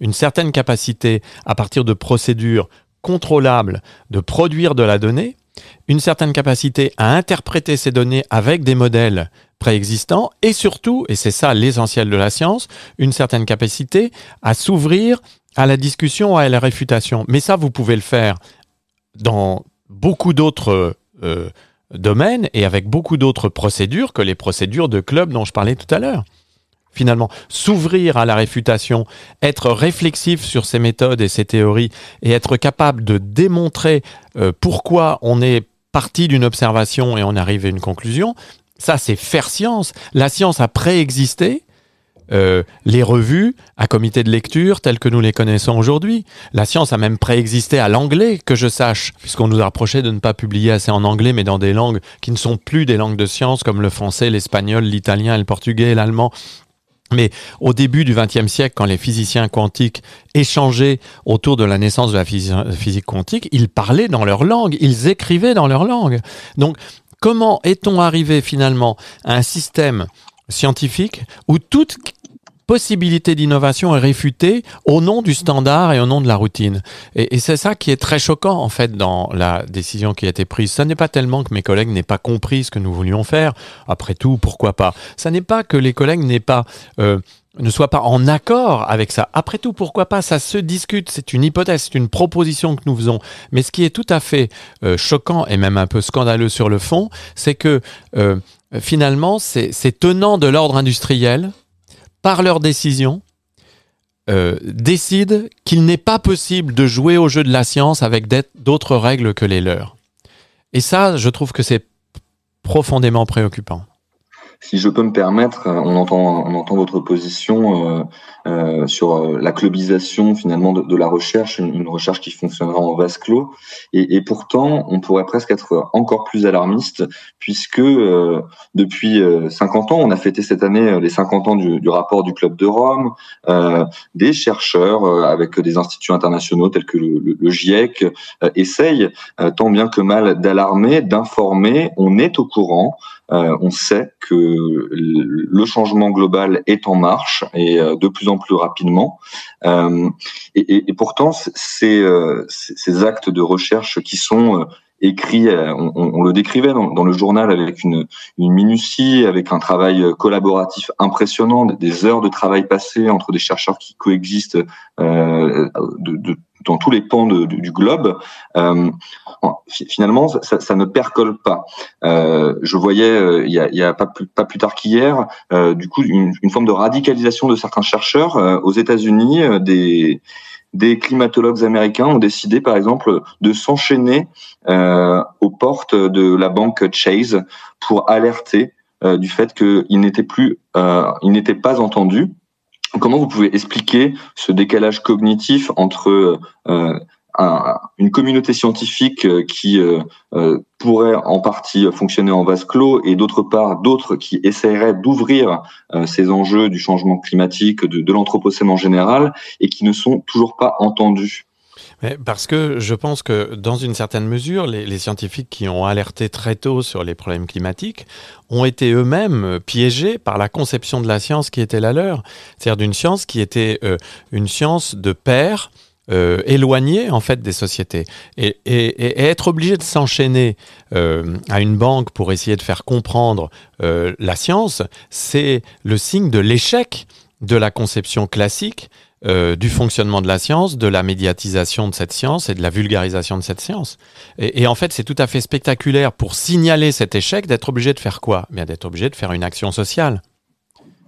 une certaine capacité à partir de procédures contrôlables de produire de la donnée, une certaine capacité à interpréter ces données avec des modèles préexistants et surtout, et c'est ça l'essentiel de la science, une certaine capacité à s'ouvrir à la discussion, à la réfutation. Mais ça, vous pouvez le faire dans beaucoup d'autres euh, domaines et avec beaucoup d'autres procédures que les procédures de club dont je parlais tout à l'heure finalement, s'ouvrir à la réfutation, être réflexif sur ces méthodes et ces théories, et être capable de démontrer euh, pourquoi on est parti d'une observation et on arrive à une conclusion, ça c'est faire science. La science a préexisté. Euh, les revues à comité de lecture telles que nous les connaissons aujourd'hui. La science a même préexisté à l'anglais, que je sache, puisqu'on nous a reproché de ne pas publier assez en anglais, mais dans des langues qui ne sont plus des langues de science, comme le français, l'espagnol, l'italien, le portugais, l'allemand, mais au début du XXe siècle, quand les physiciens quantiques échangeaient autour de la naissance de la physique quantique, ils parlaient dans leur langue, ils écrivaient dans leur langue. Donc, comment est-on arrivé finalement à un système scientifique où toute possibilité d'innovation est réfutée au nom du standard et au nom de la routine. Et, c'est ça qui est très choquant en fait dans la décision qui a été prise. Ce n'est pas tellement que mes collègues n'aient pas compris ce que nous voulions faire. Après tout, pourquoi pas? Ça n'est pas que les collègues n'aient pas euh, ne soient pas en accord avec ça. Après tout, pourquoi pas? Ça se discute, c'est une hypothèse, c'est une proposition que nous faisons. Mais ce qui est tout à fait euh, choquant et même un peu scandaleux sur le fond, c'est que euh, finalement, ces tenants de l'ordre industriel par leur décision, euh, décident qu'il n'est pas possible de jouer au jeu de la science avec d'autres règles que les leurs. Et ça, je trouve que c'est profondément préoccupant. Si je peux me permettre, on entend, on entend votre position euh, euh, sur euh, la clubisation finalement de, la recherche, une, recherche qui fonctionnera en vase clos. Et, pourtant, on pourrait presque être encore plus alarmiste, puisque euh, depuis 50 ans, on a fêté cette année les 50 ans du, rapport du Club de Rome, des chercheurs avec des instituts internationaux tels que le, GIEC essayent tant bien que mal d'alarmer, d'informer. On est au courant. Euh, on sait que le changement global est en marche et de plus en plus rapidement. Euh, et, pourtant, ces, euh, ces, actes de recherche qui sont euh, écrits, on, le décrivait dans, le journal avec une, minutie, avec un travail collaboratif impressionnant, des heures de travail passées entre des chercheurs qui coexistent de, dans tous les pans du globe finalement, ça, ça, ne percole pas. Euh, je voyais euh, il y a, y a pas, plus, pas, plus, tard qu'hier, euh, du coup, une, une, forme de radicalisation de certains chercheurs euh, aux États-Unis. Euh, des des climatologues américains ont décidé, par exemple, de s'enchaîner aux portes de la banque Chase pour alerter du fait qu'ils n'étaient plus, ils n'étaient pas entendus. Comment vous pouvez expliquer ce décalage cognitif entre une communauté scientifique euh, qui euh, euh, pourrait en partie fonctionner en vase clos et d'autre part d'autres qui essaieraient d'ouvrir ces enjeux du changement climatique, de, de l'anthropocène en général et qui ne sont toujours pas entendus. parce que je pense que dans une certaine mesure, les, scientifiques qui ont alerté très tôt sur les problèmes climatiques ont été eux-mêmes piégés par la conception de la science qui était la leur, c'est-à-dire d'une science qui était une science de pairs euh, éloigné en fait des sociétés. Et, et- et être obligé de s'enchaîner euh, à une banque pour essayer de faire comprendre euh, la science, c'est le signe de l'échec de la conception classique euh, du fonctionnement de la science, de la médiatisation de cette science et de la vulgarisation de cette science. Et, et en fait, c'est tout à fait spectaculaire pour signaler cet échec d'être obligé de faire quoi? Bien d'être obligé de faire une action sociale.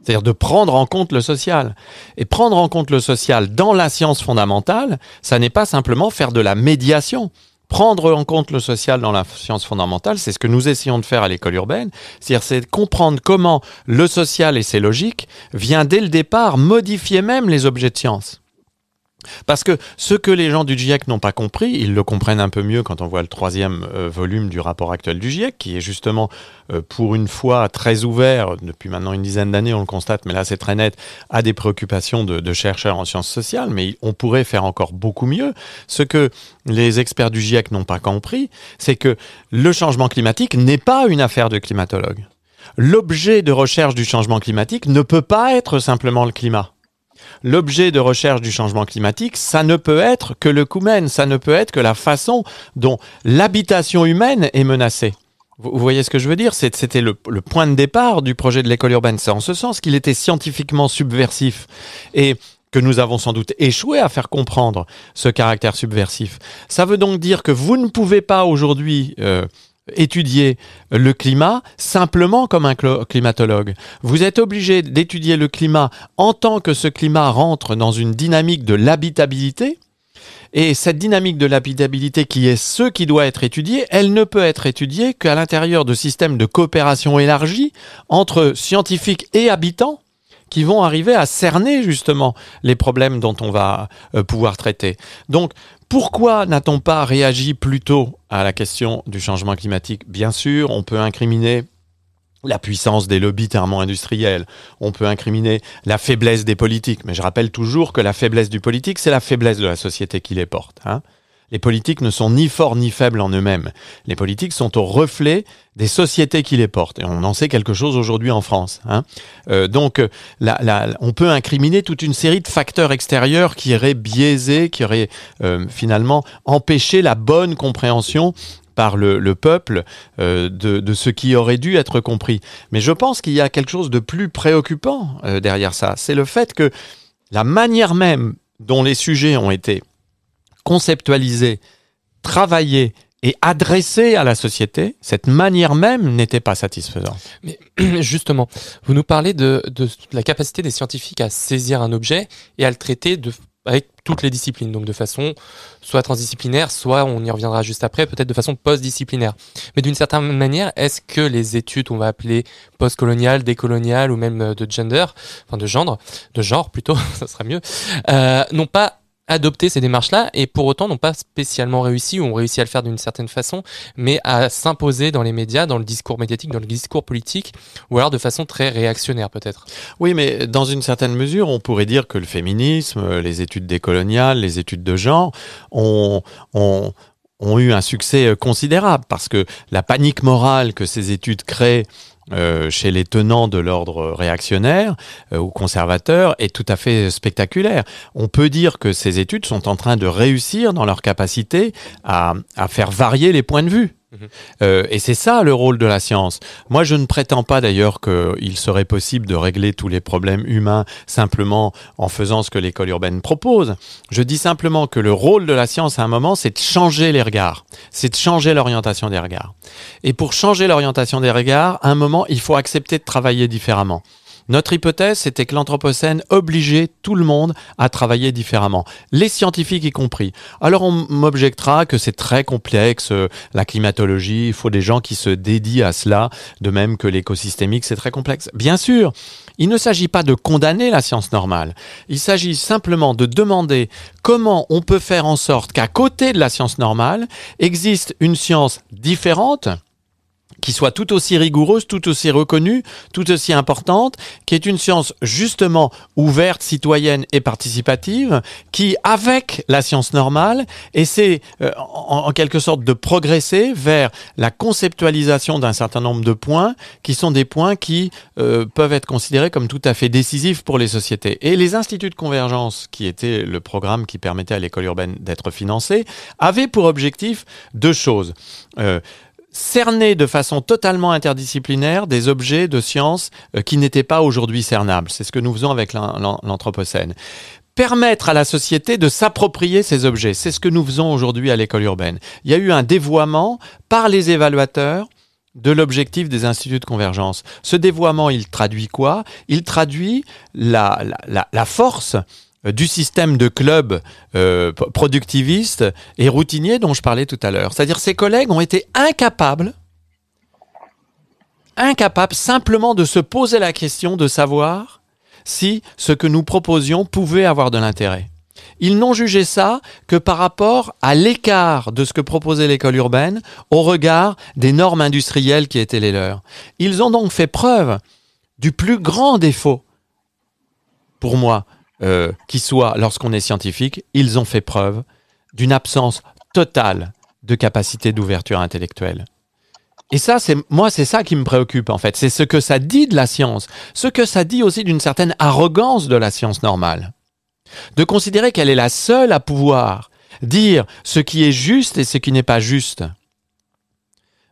C'est-à-dire de prendre en compte le social. Et prendre en compte le social dans la science fondamentale, ça n'est pas simplement faire de la médiation. Prendre en compte le social dans la science fondamentale, c'est ce que nous essayons de faire à l'école urbaine. C'est-à-dire, comprendre comment le social et ses logiques vient dès le départ modifier même les objets de science. Parce que ce que les gens du GIEC n'ont pas compris, ils le comprennent un peu mieux quand on voit le troisième euh, volume du rapport actuel du GIEC, qui est justement, euh, pour une fois, très ouvert, depuis maintenant une dizaine d'années, on le constate, mais là c'est très net, à des préoccupations de, de chercheurs en sciences sociales, mais on pourrait faire encore beaucoup mieux. Ce que les experts du GIEC n'ont pas compris, c'est que le changement climatique n'est pas une affaire de climatologues. L'objet de recherche du changement climatique ne peut pas être simplement le climat l'objet de recherche du changement climatique, ça ne peut être que le coumen, ça ne peut être que la façon dont l'habitation humaine est menacée. Vous voyez ce que je veux dire? C'était le, le point de départ du projet de l'école urbaine. C'est en ce sens qu'il était scientifiquement subversif et que nous avons sans doute échoué à faire comprendre ce caractère subversif. Ça veut donc dire que vous ne pouvez pas aujourd'hui euh, étudier le climat simplement comme un climatologue. Vous êtes obligé d'étudier le climat en tant que ce climat rentre dans une dynamique de l'habitabilité. Et cette dynamique de l'habitabilité qui est ce qui doit être étudié, elle ne peut être étudiée qu'à l'intérieur de systèmes de coopération élargie entre scientifiques et habitants qui vont arriver à cerner justement les problèmes dont on va euh, pouvoir traiter. Donc, pourquoi n'a-t-on pas réagi plus tôt à la question du changement climatique? Bien sûr, on peut incriminer la puissance des lobbies thermo-industriels, on peut incriminer la faiblesse des politiques, mais je rappelle toujours que la faiblesse du politique, c'est la faiblesse de la société qui les porte. hein. Les politiques ne sont ni forts ni faibles en eux-mêmes. Les politiques sont au reflet des sociétés qui les portent. Et on en sait quelque chose aujourd'hui en France. hein. Euh, donc, on peut incriminer toute une série de facteurs extérieurs qui auraient biaisé, qui auraient euh, finalement empêché la bonne compréhension par le, le peuple euh, de, ce qui aurait dû être compris. Mais je pense qu'il y a quelque chose de plus préoccupant derrière ça. C'est le fait que la manière même dont les sujets ont été conceptualisés, travaillés et adressés à la société, cette manière même n'était pas satisfaisante. Mais *clears throat* justement, vous nous parlez de, la capacité des scientifiques à saisir un objet et à le traiter avec toutes les disciplines, donc de façon soit transdisciplinaire, soit on y reviendra juste après, peut-être de façon post-disciplinaire. Mais d'une certaine manière, est-ce que les études, on va appeler post-coloniales, décoloniales ou même euh, de gender, enfin de genre, de genre plutôt, *laughs* ça serait mieux, euh, n'ont pas adopté ces démarches-là et pour autant n'ont pas spécialement réussi ou ont réussi à le faire d'une certaine façon, mais à s'imposer dans les médias, dans le discours médiatique, dans le discours politique, ou alors de façon très réactionnaire peut-être. Oui, mais dans une certaine mesure, on pourrait dire que le féminisme, les études décoloniales, les études de genre ont, ont, ont eu un succès considérable parce que la panique morale que ces études créent euh, chez les tenants de l'ordre réactionnaire euh, ou conservateur est tout à fait spectaculaire. On peut dire que ces études sont en train de réussir dans leur capacité à, à faire varier les points de vue. Euh, et c'est ça le rôle de la science. Moi, je ne prétends pas d'ailleurs qu'il serait possible de régler tous les problèmes humains simplement en faisant ce que l'école urbaine propose. Je dis simplement que le rôle de la science à un moment, c'est de changer les regards, c'est de changer l'orientation des regards. Et pour changer l'orientation des regards, à un moment, il faut accepter de travailler différemment. Notre hypothèse, c'était que l'Anthropocène obligeait tout le monde à travailler différemment, les scientifiques y compris. Alors on m'objectera que c'est très complexe, euh, la climatologie, il faut des gens qui se dédient à cela, de même que l'écosystémique, c'est très complexe. Bien sûr, il ne s'agit pas de condamner la science normale, il s'agit simplement de demander comment on peut faire en sorte qu'à côté de la science normale existe une science différente, qui soit tout aussi rigoureuse, tout aussi reconnue, tout aussi importante, qui est une science justement ouverte, citoyenne et participative, qui, avec la science normale, essaie euh, en, quelque sorte de progresser vers la conceptualisation d'un certain nombre de points, qui sont des points qui euh, peuvent être considérés comme tout à fait décisifs pour les sociétés. Et les instituts de convergence, qui étaient le programme qui permettait à l'école urbaine d'être financée, avaient pour objectif deux choses. Euh, cerner de façon totalement interdisciplinaire des objets de science euh, qui n'étaient pas aujourd'hui cernables. C'est ce que nous faisons avec l'Anthropocène. Permettre à la société de s'approprier ces objets. C'est ce que nous faisons aujourd'hui à l'école urbaine. Il y a eu un dévoiement par les évaluateurs de l'objectif des instituts de convergence. Ce dévoiement, il traduit quoi? Il traduit la, la, la force du système de clubs euh, productivistes et routiniers dont je parlais tout à l'heure. C'est-à-dire ces collègues ont été incapables, incapables simplement de se poser la question de savoir si ce que nous proposions pouvait avoir de l'intérêt. Ils n'ont jugé ça que par rapport à l'écart de ce que proposait l'école urbaine au regard des normes industrielles qui étaient les leurs. Ils ont donc fait preuve du plus grand défaut, pour moi, euh, qui soit lorsqu'on est scientifique, ils ont fait preuve d'une absence totale de capacité d'ouverture intellectuelle. Et ça, c'est moi, c'est ça qui me préoccupe en fait. C'est ce que ça dit de la science, ce que ça dit aussi d'une certaine arrogance de la science normale, de considérer qu'elle est la seule à pouvoir dire ce qui est juste et ce qui n'est pas juste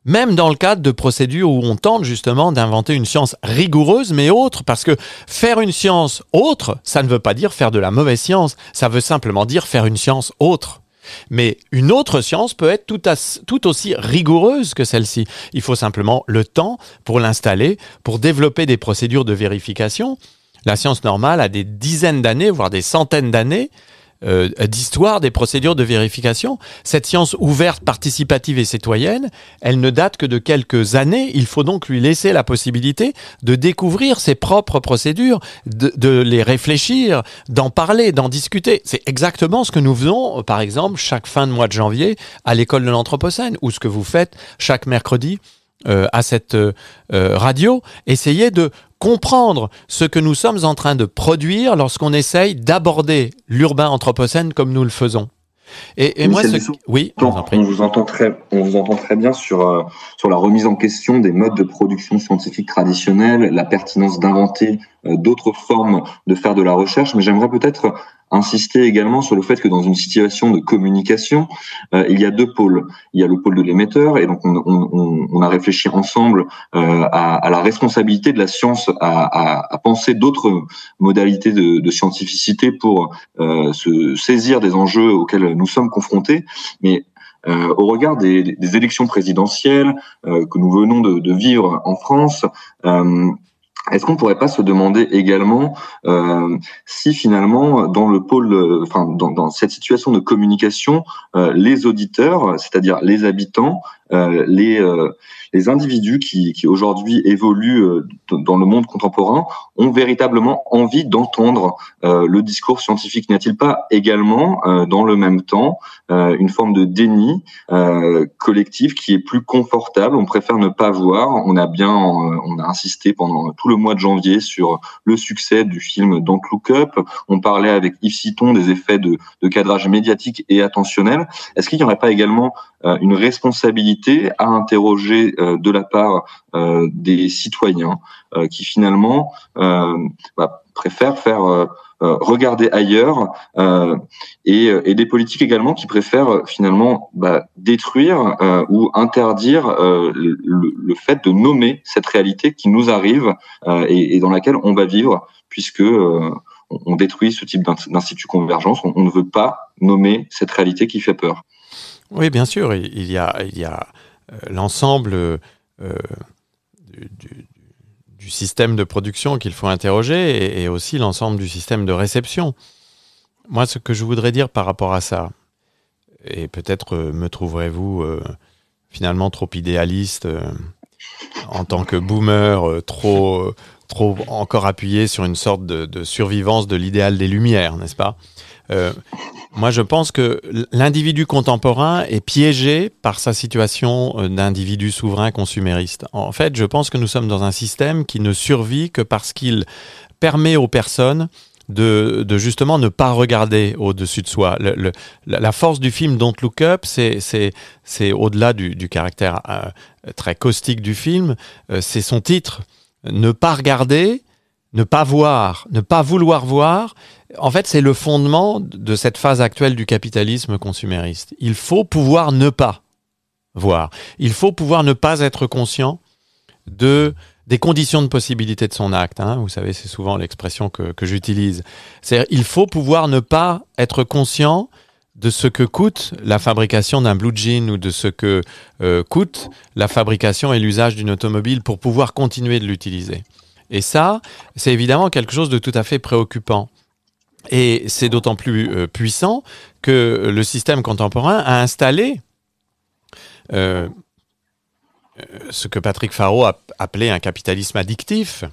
même dans le cadre de procédures où on tente justement d'inventer une science rigoureuse mais autre, parce que faire une science autre, ça ne veut pas dire faire de la mauvaise science, ça veut simplement dire faire une science autre. Mais une autre science peut être tout, aussi rigoureuse que celle-ci. Il faut simplement le temps pour l'installer, pour développer des procédures de vérification. La science normale a des dizaines d'années, voire des centaines d'années euh, d'histoire des procédures de vérification. Cette science ouverte, participative et citoyenne, elle ne date que de quelques années. Il faut donc lui laisser la possibilité de découvrir ses propres procédures, de, de les réfléchir, d'en parler, d'en discuter. C'est exactement ce que nous faisons, par exemple, chaque fin de mois de janvier à l'école de l'Anthropocène, ou ce que vous faites chaque mercredi euh, à cette euh, radio, essayez de comprendre ce que nous sommes en train de produire lorsqu'on essaye d'aborder l'urbain anthropocène comme nous le faisons. Et, et moi, ce... oui, on, on, vous entend très, on vous entend très bien sur euh, sur la remise en question des modes de production scientifique traditionnels, la pertinence d'inventer euh, d'autres formes de faire de la recherche. Mais j'aimerais peut-être insister également sur le fait que dans une situation de communication, euh, il y a deux pôles. Il y a le pôle de l'émetteur, et donc on, a réfléchi ensemble euh, à, à, la responsabilité de la science à, à, à penser d'autres modalités de, de, scientificité pour euh, se saisir des enjeux auxquels nous sommes confrontés. Mais euh, au regard des, des, élections présidentielles euh, que nous venons de, de vivre en France, euh, est-ce qu'on pourrait pas se demander également euh, si finalement dans le pôle, enfin dans, cette situation de communication, euh, les auditeurs, c'est-à-dire les habitants, les euh, les individus qui, qui aujourd'hui évoluent euh, dans le monde contemporain ont véritablement envie d'entendre le discours scientifique. N'y a-t-il pas également, dans le même temps, une forme de déni collectif qui est plus confortable? On préfère ne pas voir. On a bien, on a insisté pendant tout le mois de janvier sur le succès du film Don't Look Up. On parlait avec Yves Citon des effets de, de cadrage médiatique et attentionnel. Est-ce qu'il n'y aurait pas également une responsabilité à interroger euh, de la part euh, des citoyens euh, qui finalement bah, préfèrent faire regarder ailleurs et, des politiques également qui préfèrent finalement bah, détruire ou interdire le, fait de nommer cette réalité qui nous arrive et, dans laquelle on va vivre puisque on détruit ce type d'institut convergence. On, on, ne veut pas nommer cette réalité qui fait peur. Oui, bien sûr, il y a, euh, l'ensemble euh, du, système de production qu'il faut interroger et, aussi l'ensemble du système de réception. Moi, ce que je voudrais dire par rapport à ça, et peut-être euh, me trouverez-vous finalement trop idéaliste en tant que boomer, trop, trop encore appuyé sur une sorte de survivance de l'idéal des Lumières, n'est-ce pas? Euh, moi, je pense que l'individu contemporain est piégé par sa situation euh, d'individu souverain consumériste. En fait, je pense que nous sommes dans un système qui ne survit que parce qu'il permet aux personnes de, justement ne pas regarder au-dessus de soi. La force du film Don't Look Up, c'est au-delà du, caractère euh, très caustique du film, c'est son titre. Ne pas regarder, ne pas voir, ne pas vouloir voir, en fait, c'est le fondement de cette phase actuelle du capitalisme consumériste. Il faut pouvoir ne pas voir. Il faut pouvoir ne pas être conscient de des conditions de possibilité de son acte. Hein. Vous savez, c'est souvent l'expression que, que j'utilise. C'est il faut pouvoir ne pas être conscient de ce que coûte la fabrication d'un blue jean ou de ce que euh, coûte la fabrication et l'usage d'une automobile pour pouvoir continuer de l'utiliser. Et ça, c'est évidemment quelque chose de tout à fait préoccupant. Et c'est d'autant plus euh, puissant que le système contemporain a installé euh, ce que Patrick Faro a appelé un capitalisme addictif,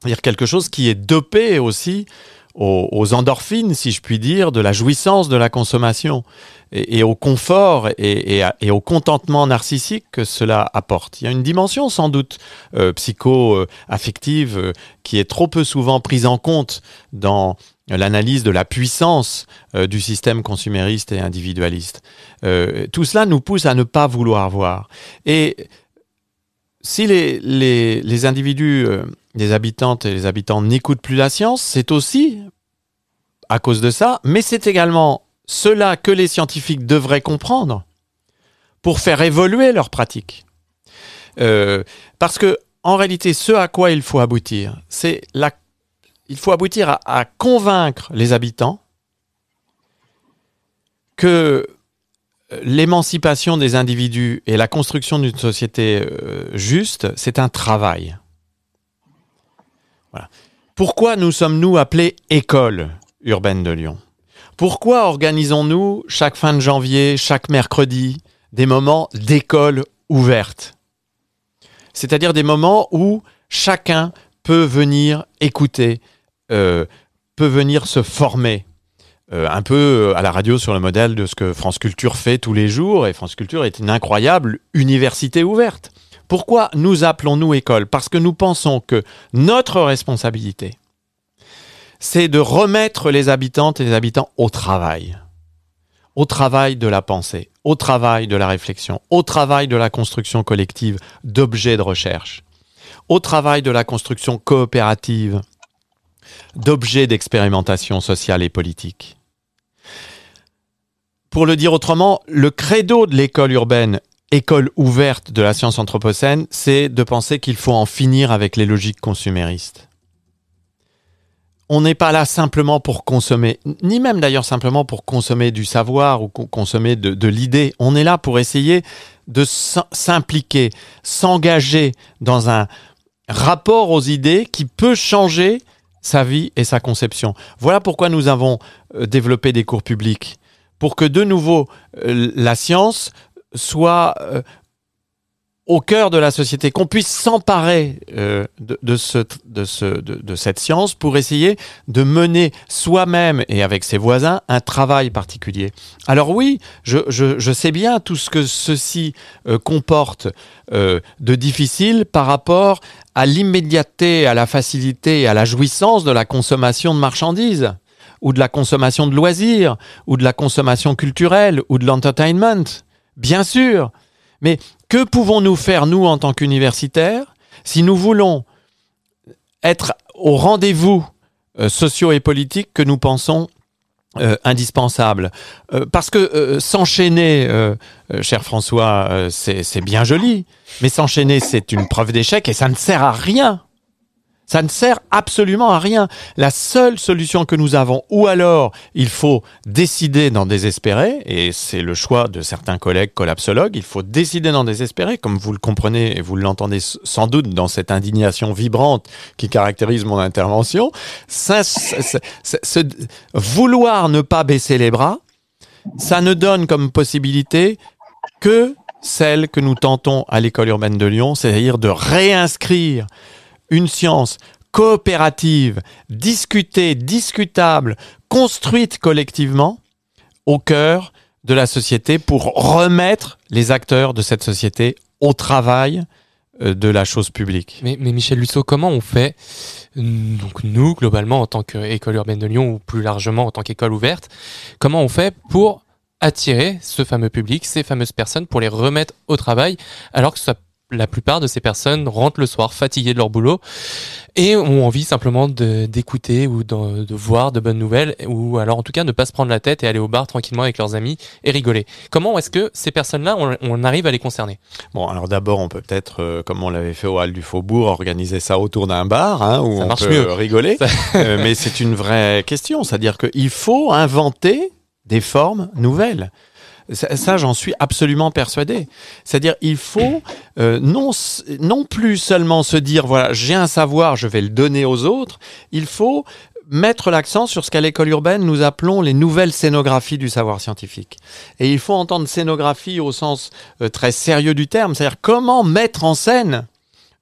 c'est-à-dire quelque chose qui est dopé aussi aux, endorphines, si je puis dire, de la jouissance de la consommation et, au confort et, au contentement narcissique que cela apporte. Il y a une dimension sans doute euh, psycho-affective euh, qui est trop peu souvent prise en compte dans l'analyse de la puissance euh, du système consumériste et individualiste. Euh, tout cela nous pousse à ne pas vouloir voir. Et si les, les, les individus, euh, les habitantes et les habitants n'écoutent plus la science, c'est aussi à cause de ça, mais c'est également cela que les scientifiques devraient comprendre pour faire évoluer leurs pratiques. Parce que, en réalité, ce à quoi il faut aboutir, c'est la il faut aboutir à, convaincre les habitants que l'émancipation des individus et la construction d'une société euh, juste, c'est un travail. Pourquoi nous sommes-nous appelés école urbaine de Lyon? Pourquoi organisons-nous chaque fin de janvier, chaque mercredi, des moments d'école ouverte? C'est-à-dire des moments où chacun peut venir écouter, euh, peut venir se former. Euh, un peu à la radio sur le modèle de ce que France Culture fait tous les jours, et France Culture est une incroyable université ouverte. Pourquoi nous appelons-nous école? Parce que nous pensons que notre responsabilité, c'est de remettre les habitantes et les habitants au travail. Au travail de la pensée, au travail de la réflexion, au travail de la construction collective d'objets de recherche, au travail de la construction coopérative d'objets d'expérimentation sociale et politique. Pour le dire autrement, le credo de l'école urbaine, école ouverte de la science anthropocène, c'est de penser qu'il faut en finir avec les logiques consuméristes. On n'est pas là simplement pour consommer, ni même d'ailleurs simplement pour consommer du savoir ou consommer de, de l'idée. On est là pour essayer de s'impliquer, s'engager dans un rapport aux idées qui peut changer sa vie et sa conception. Voilà pourquoi nous avons euh, développé des cours publics, pour que de nouveau euh, la science soit euh, au cœur de la société, qu'on puisse s'emparer de, de, ce, de, ce, de, de, cette science pour essayer de mener soi-même et avec ses voisins un travail particulier. Alors oui, je, sais bien tout ce que ceci comporte de difficile par rapport à l'immédiateté, à la facilité à la jouissance de la consommation de marchandises ou de la consommation de loisirs, ou de la consommation culturelle, ou de l'entertainment. Bien sûr, mais que pouvons-nous faire, nous, en tant qu'universitaires, si nous voulons être au rendez-vous euh, sociaux et politiques que nous pensons euh, indispensables euh, Parce que s'enchaîner, cher François, c'est bien joli, mais s'enchaîner, c'est une preuve d'échec et ça ne sert à rien. Ça ne sert absolument à rien. La seule solution que nous avons, ou alors il faut décider d'en désespérer, et c'est le choix de certains collègues collapsologues, il faut décider d'en désespérer, comme vous le comprenez et vous l'entendez sans doute dans cette indignation vibrante qui caractérise mon intervention, ça, vouloir ne pas baisser les bras, ça ne donne comme possibilité que celle que nous tentons à l'école urbaine de Lyon, c'est-à-dire de réinscrire une science coopérative, discutée, discutable, construite collectivement au cœur de la société pour remettre les acteurs de cette société au travail euh, de la chose publique. Mais, Michel Lusso, comment on fait, donc nous, globalement, en tant qu'école urbaine de Lyon, ou plus largement en tant qu'école ouverte, comment on fait pour attirer ce fameux public, ces fameuses personnes, pour les remettre au travail, alors que ça la plupart de ces personnes rentrent le soir fatiguées de leur boulot et ont envie simplement d'écouter ou de, de voir de bonnes nouvelles ou alors en tout cas ne pas se prendre la tête et aller au bar tranquillement avec leurs amis et rigoler. Comment est-ce que ces personnes-là, on, on arrive à les concerner? Bon, alors d'abord, on peut peut-être, euh, comme on l'avait fait au Hall du Faubourg, organiser ça autour d'un bar, hein, où Ça on marche peut mieux. rigoler. Ça- *laughs* Euh, mais c'est une vraie question, c'est-à-dire qu'il faut inventer des formes nouvelles. Ça, j'en suis absolument persuadé. C'est-à-dire, il faut euh, non, non plus seulement se dire, voilà, j'ai un savoir, je vais le donner aux autres. Il faut mettre l'accent sur ce qu'à l'école urbaine nous appelons les nouvelles scénographies du savoir scientifique. Et il faut entendre scénographie au sens euh, très sérieux du terme, c'est-à-dire comment mettre en scène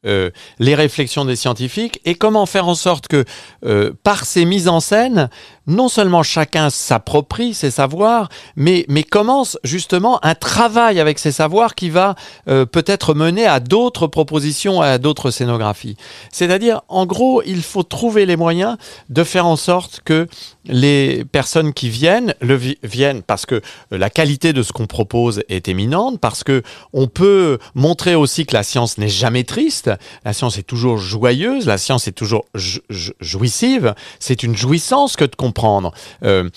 euh, les réflexions des scientifiques et comment faire en sorte que euh, par ces mises en scène, non seulement chacun s'approprie ses savoirs, mais, mais commence justement un travail avec ces savoirs qui va euh, peut-être mener à d'autres propositions, à d'autres scénographies. C'est-à-dire, en gros, il faut trouver les moyens de faire en sorte que les personnes qui viennent le vi- viennent parce que la qualité de ce qu'on propose est éminente, parce que on peut montrer aussi que la science n'est jamais triste, la science est toujours joyeuse, la science est toujours jou- jou- jouissive, c'est une jouissance que de comprendre. Euh,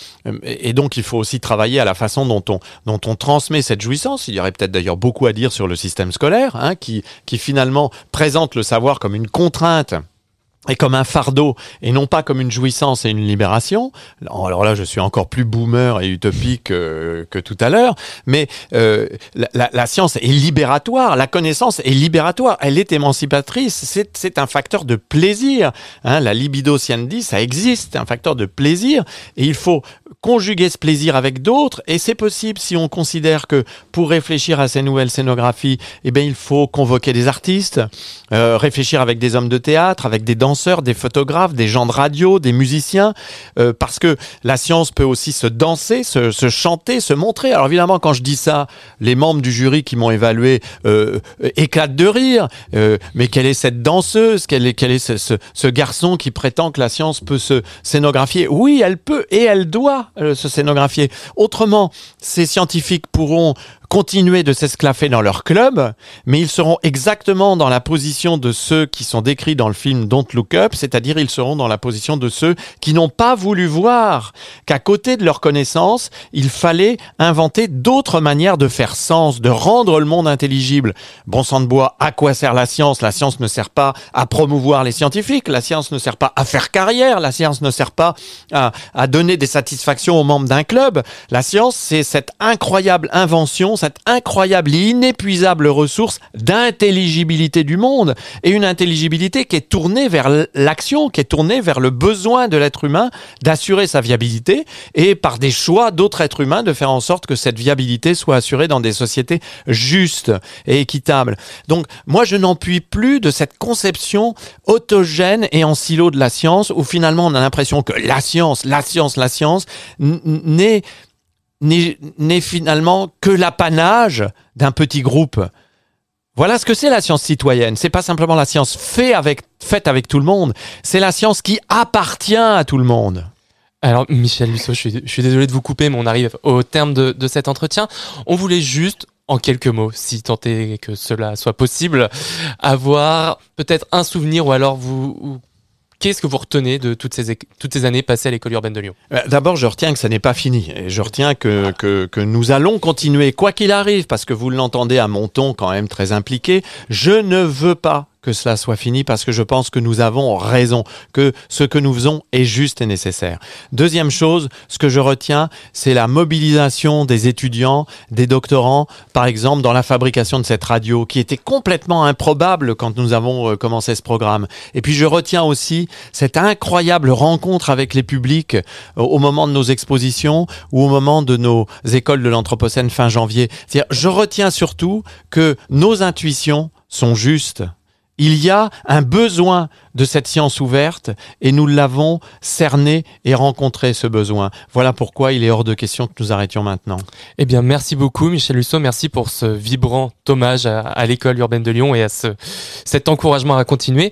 et donc il faut aussi travailler à la façon dont on, transmet cette jouissance. Il y aurait peut-être d'ailleurs beaucoup à dire sur le système scolaire, hein, qui finalement présente le savoir comme une contrainte et comme un fardeau et non pas comme une jouissance et une libération. Alors là, je suis encore plus boomer et utopique euh, que tout à l'heure, mais euh, la, la- science est libératoire, la connaissance est libératoire, elle est émancipatrice, c'est un facteur de plaisir. Hein, la libido siendi, ça existe, un facteur de plaisir, et il faut conjuguer ce plaisir avec d'autres, et c'est possible si on considère que pour réfléchir à ces nouvelles scénographies, eh bien, il faut convoquer des artistes, euh, réfléchir avec des hommes de théâtre, avec des danseurs, des photographes, des gens de radio, des musiciens, euh, parce que la science peut aussi se danser, se, se chanter, se montrer. Alors évidemment, quand je dis ça, les membres du jury qui m'ont évalué euh, éclatent de rire. Euh, mais quelle est cette danseuse Quel est, est ce, ce- ce garçon qui prétend que la science peut se scénographier? Oui, elle peut et elle doit euh, se scénographier. Autrement, ces scientifiques pourront continuer de s'esclaffer dans leur club, mais ils seront exactement dans la position de ceux qui sont décrits dans le film Don't Look Up, c'est-à-dire ils seront dans la position de ceux qui n'ont pas voulu voir qu'à côté de leur connaissance, il fallait inventer d'autres manières de faire sens, de rendre le monde intelligible. Bon sang de bois, à quoi sert la science? La science ne sert pas à promouvoir les scientifiques, la science ne sert pas à faire carrière, la science ne sert pas à, à donner des satisfactions aux membres d'un club. La science, c'est cette incroyable invention, cette incroyable et inépuisable ressource d'intelligibilité du monde et une intelligibilité qui est tournée vers l'action, qui est tournée vers le besoin de l'être humain d'assurer sa viabilité et par des choix d'autres êtres humains de faire en sorte que cette viabilité soit assurée dans des sociétés justes et équitables. Donc moi je n'en puis plus de cette conception autogène et en silo de la science où finalement on a l'impression que la science, la science, la science n'est n'est finalement que l'apanage d'un petit groupe. Voilà ce que c'est la science citoyenne. C'est pas simplement la science faite avec tout le monde. C'est la science qui appartient à tout le monde. Alors, Michel Lusso, je suis, je suis désolé de vous couper, mais on arrive au terme de, de cet entretien. On voulait juste, en quelques mots, si tant est que cela soit possible, avoir peut-être un souvenir ou alors vous. Qu'est-ce que vous retenez de toutes ces, toutes ces années passées à l'école urbaine de Lyon? Euh, D'abord, je retiens que ça n'est pas fini. Et je retiens que, que, que nous allons continuer, quoi qu'il arrive, parce que vous l'entendez à mon ton quand même très impliqué. Je ne veux pas que cela soit fini parce que je pense que nous avons raison, que ce que nous faisons est juste et nécessaire. Deuxième chose, ce que je retiens, c'est la mobilisation des étudiants, des doctorants, par exemple, dans la fabrication de cette radio, qui était complètement improbable quand nous avons euh, commencé ce programme. Et puis je retiens aussi cette incroyable rencontre avec les publics euh, au moment de nos expositions ou au moment de nos écoles de l'Anthropocène fin janvier. Je retiens surtout que nos intuitions sont justes il y a un besoin de cette science ouverte et nous l'avons cerné et rencontré ce besoin. Voilà pourquoi il est hors de question que nous arrêtions maintenant. Eh bien, merci beaucoup, Michel Lusso. Merci pour ce vibrant hommage à, à l'école urbaine de Lyon et à ce, cet encouragement à continuer.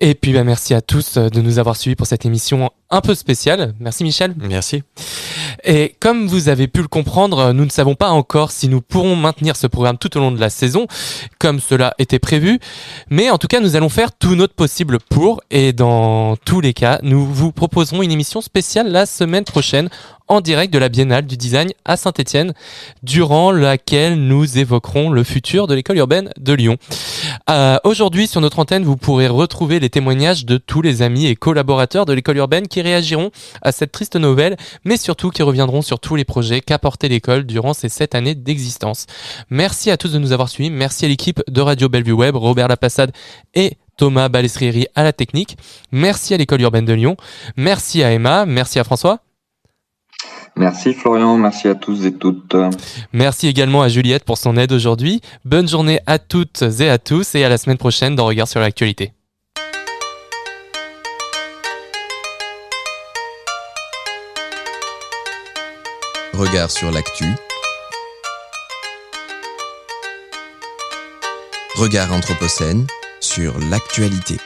Et puis, bah, merci à tous de nous avoir suivis pour cette émission un peu spéciale. Merci, Michel. Merci. Et comme vous avez pu le comprendre, nous ne savons pas encore si nous pourrons maintenir ce programme tout au long de la saison, comme cela était prévu. Mais en tout cas, nous allons faire tout notre possible pour. Et dans tous les cas, nous vous proposerons une émission spéciale la semaine prochaine en direct de la Biennale du Design à Saint-Étienne, durant laquelle nous évoquerons le futur de l'école urbaine de Lyon. Euh, Aujourd'hui, sur notre antenne, vous pourrez retrouver les témoignages de tous les amis et collaborateurs de l'école urbaine qui réagiront à cette triste nouvelle, mais surtout qui reviendront sur tous les projets qu'a porté l'école durant ces sept années d'existence. Merci à tous de nous avoir suivis. Merci à l'équipe de Radio Bellevue Web, Robert Lapassade et Thomas Balestrieri à la technique. Merci à l'école urbaine de Lyon. Merci à Emma. Merci à François. Merci Florian, merci à tous et toutes. Merci également à Juliette pour son aide aujourd'hui. Bonne journée à toutes et à tous et à la semaine prochaine dans Regard sur l'actualité. Regard sur l'actu. Regard Anthropocène sur l'actualité.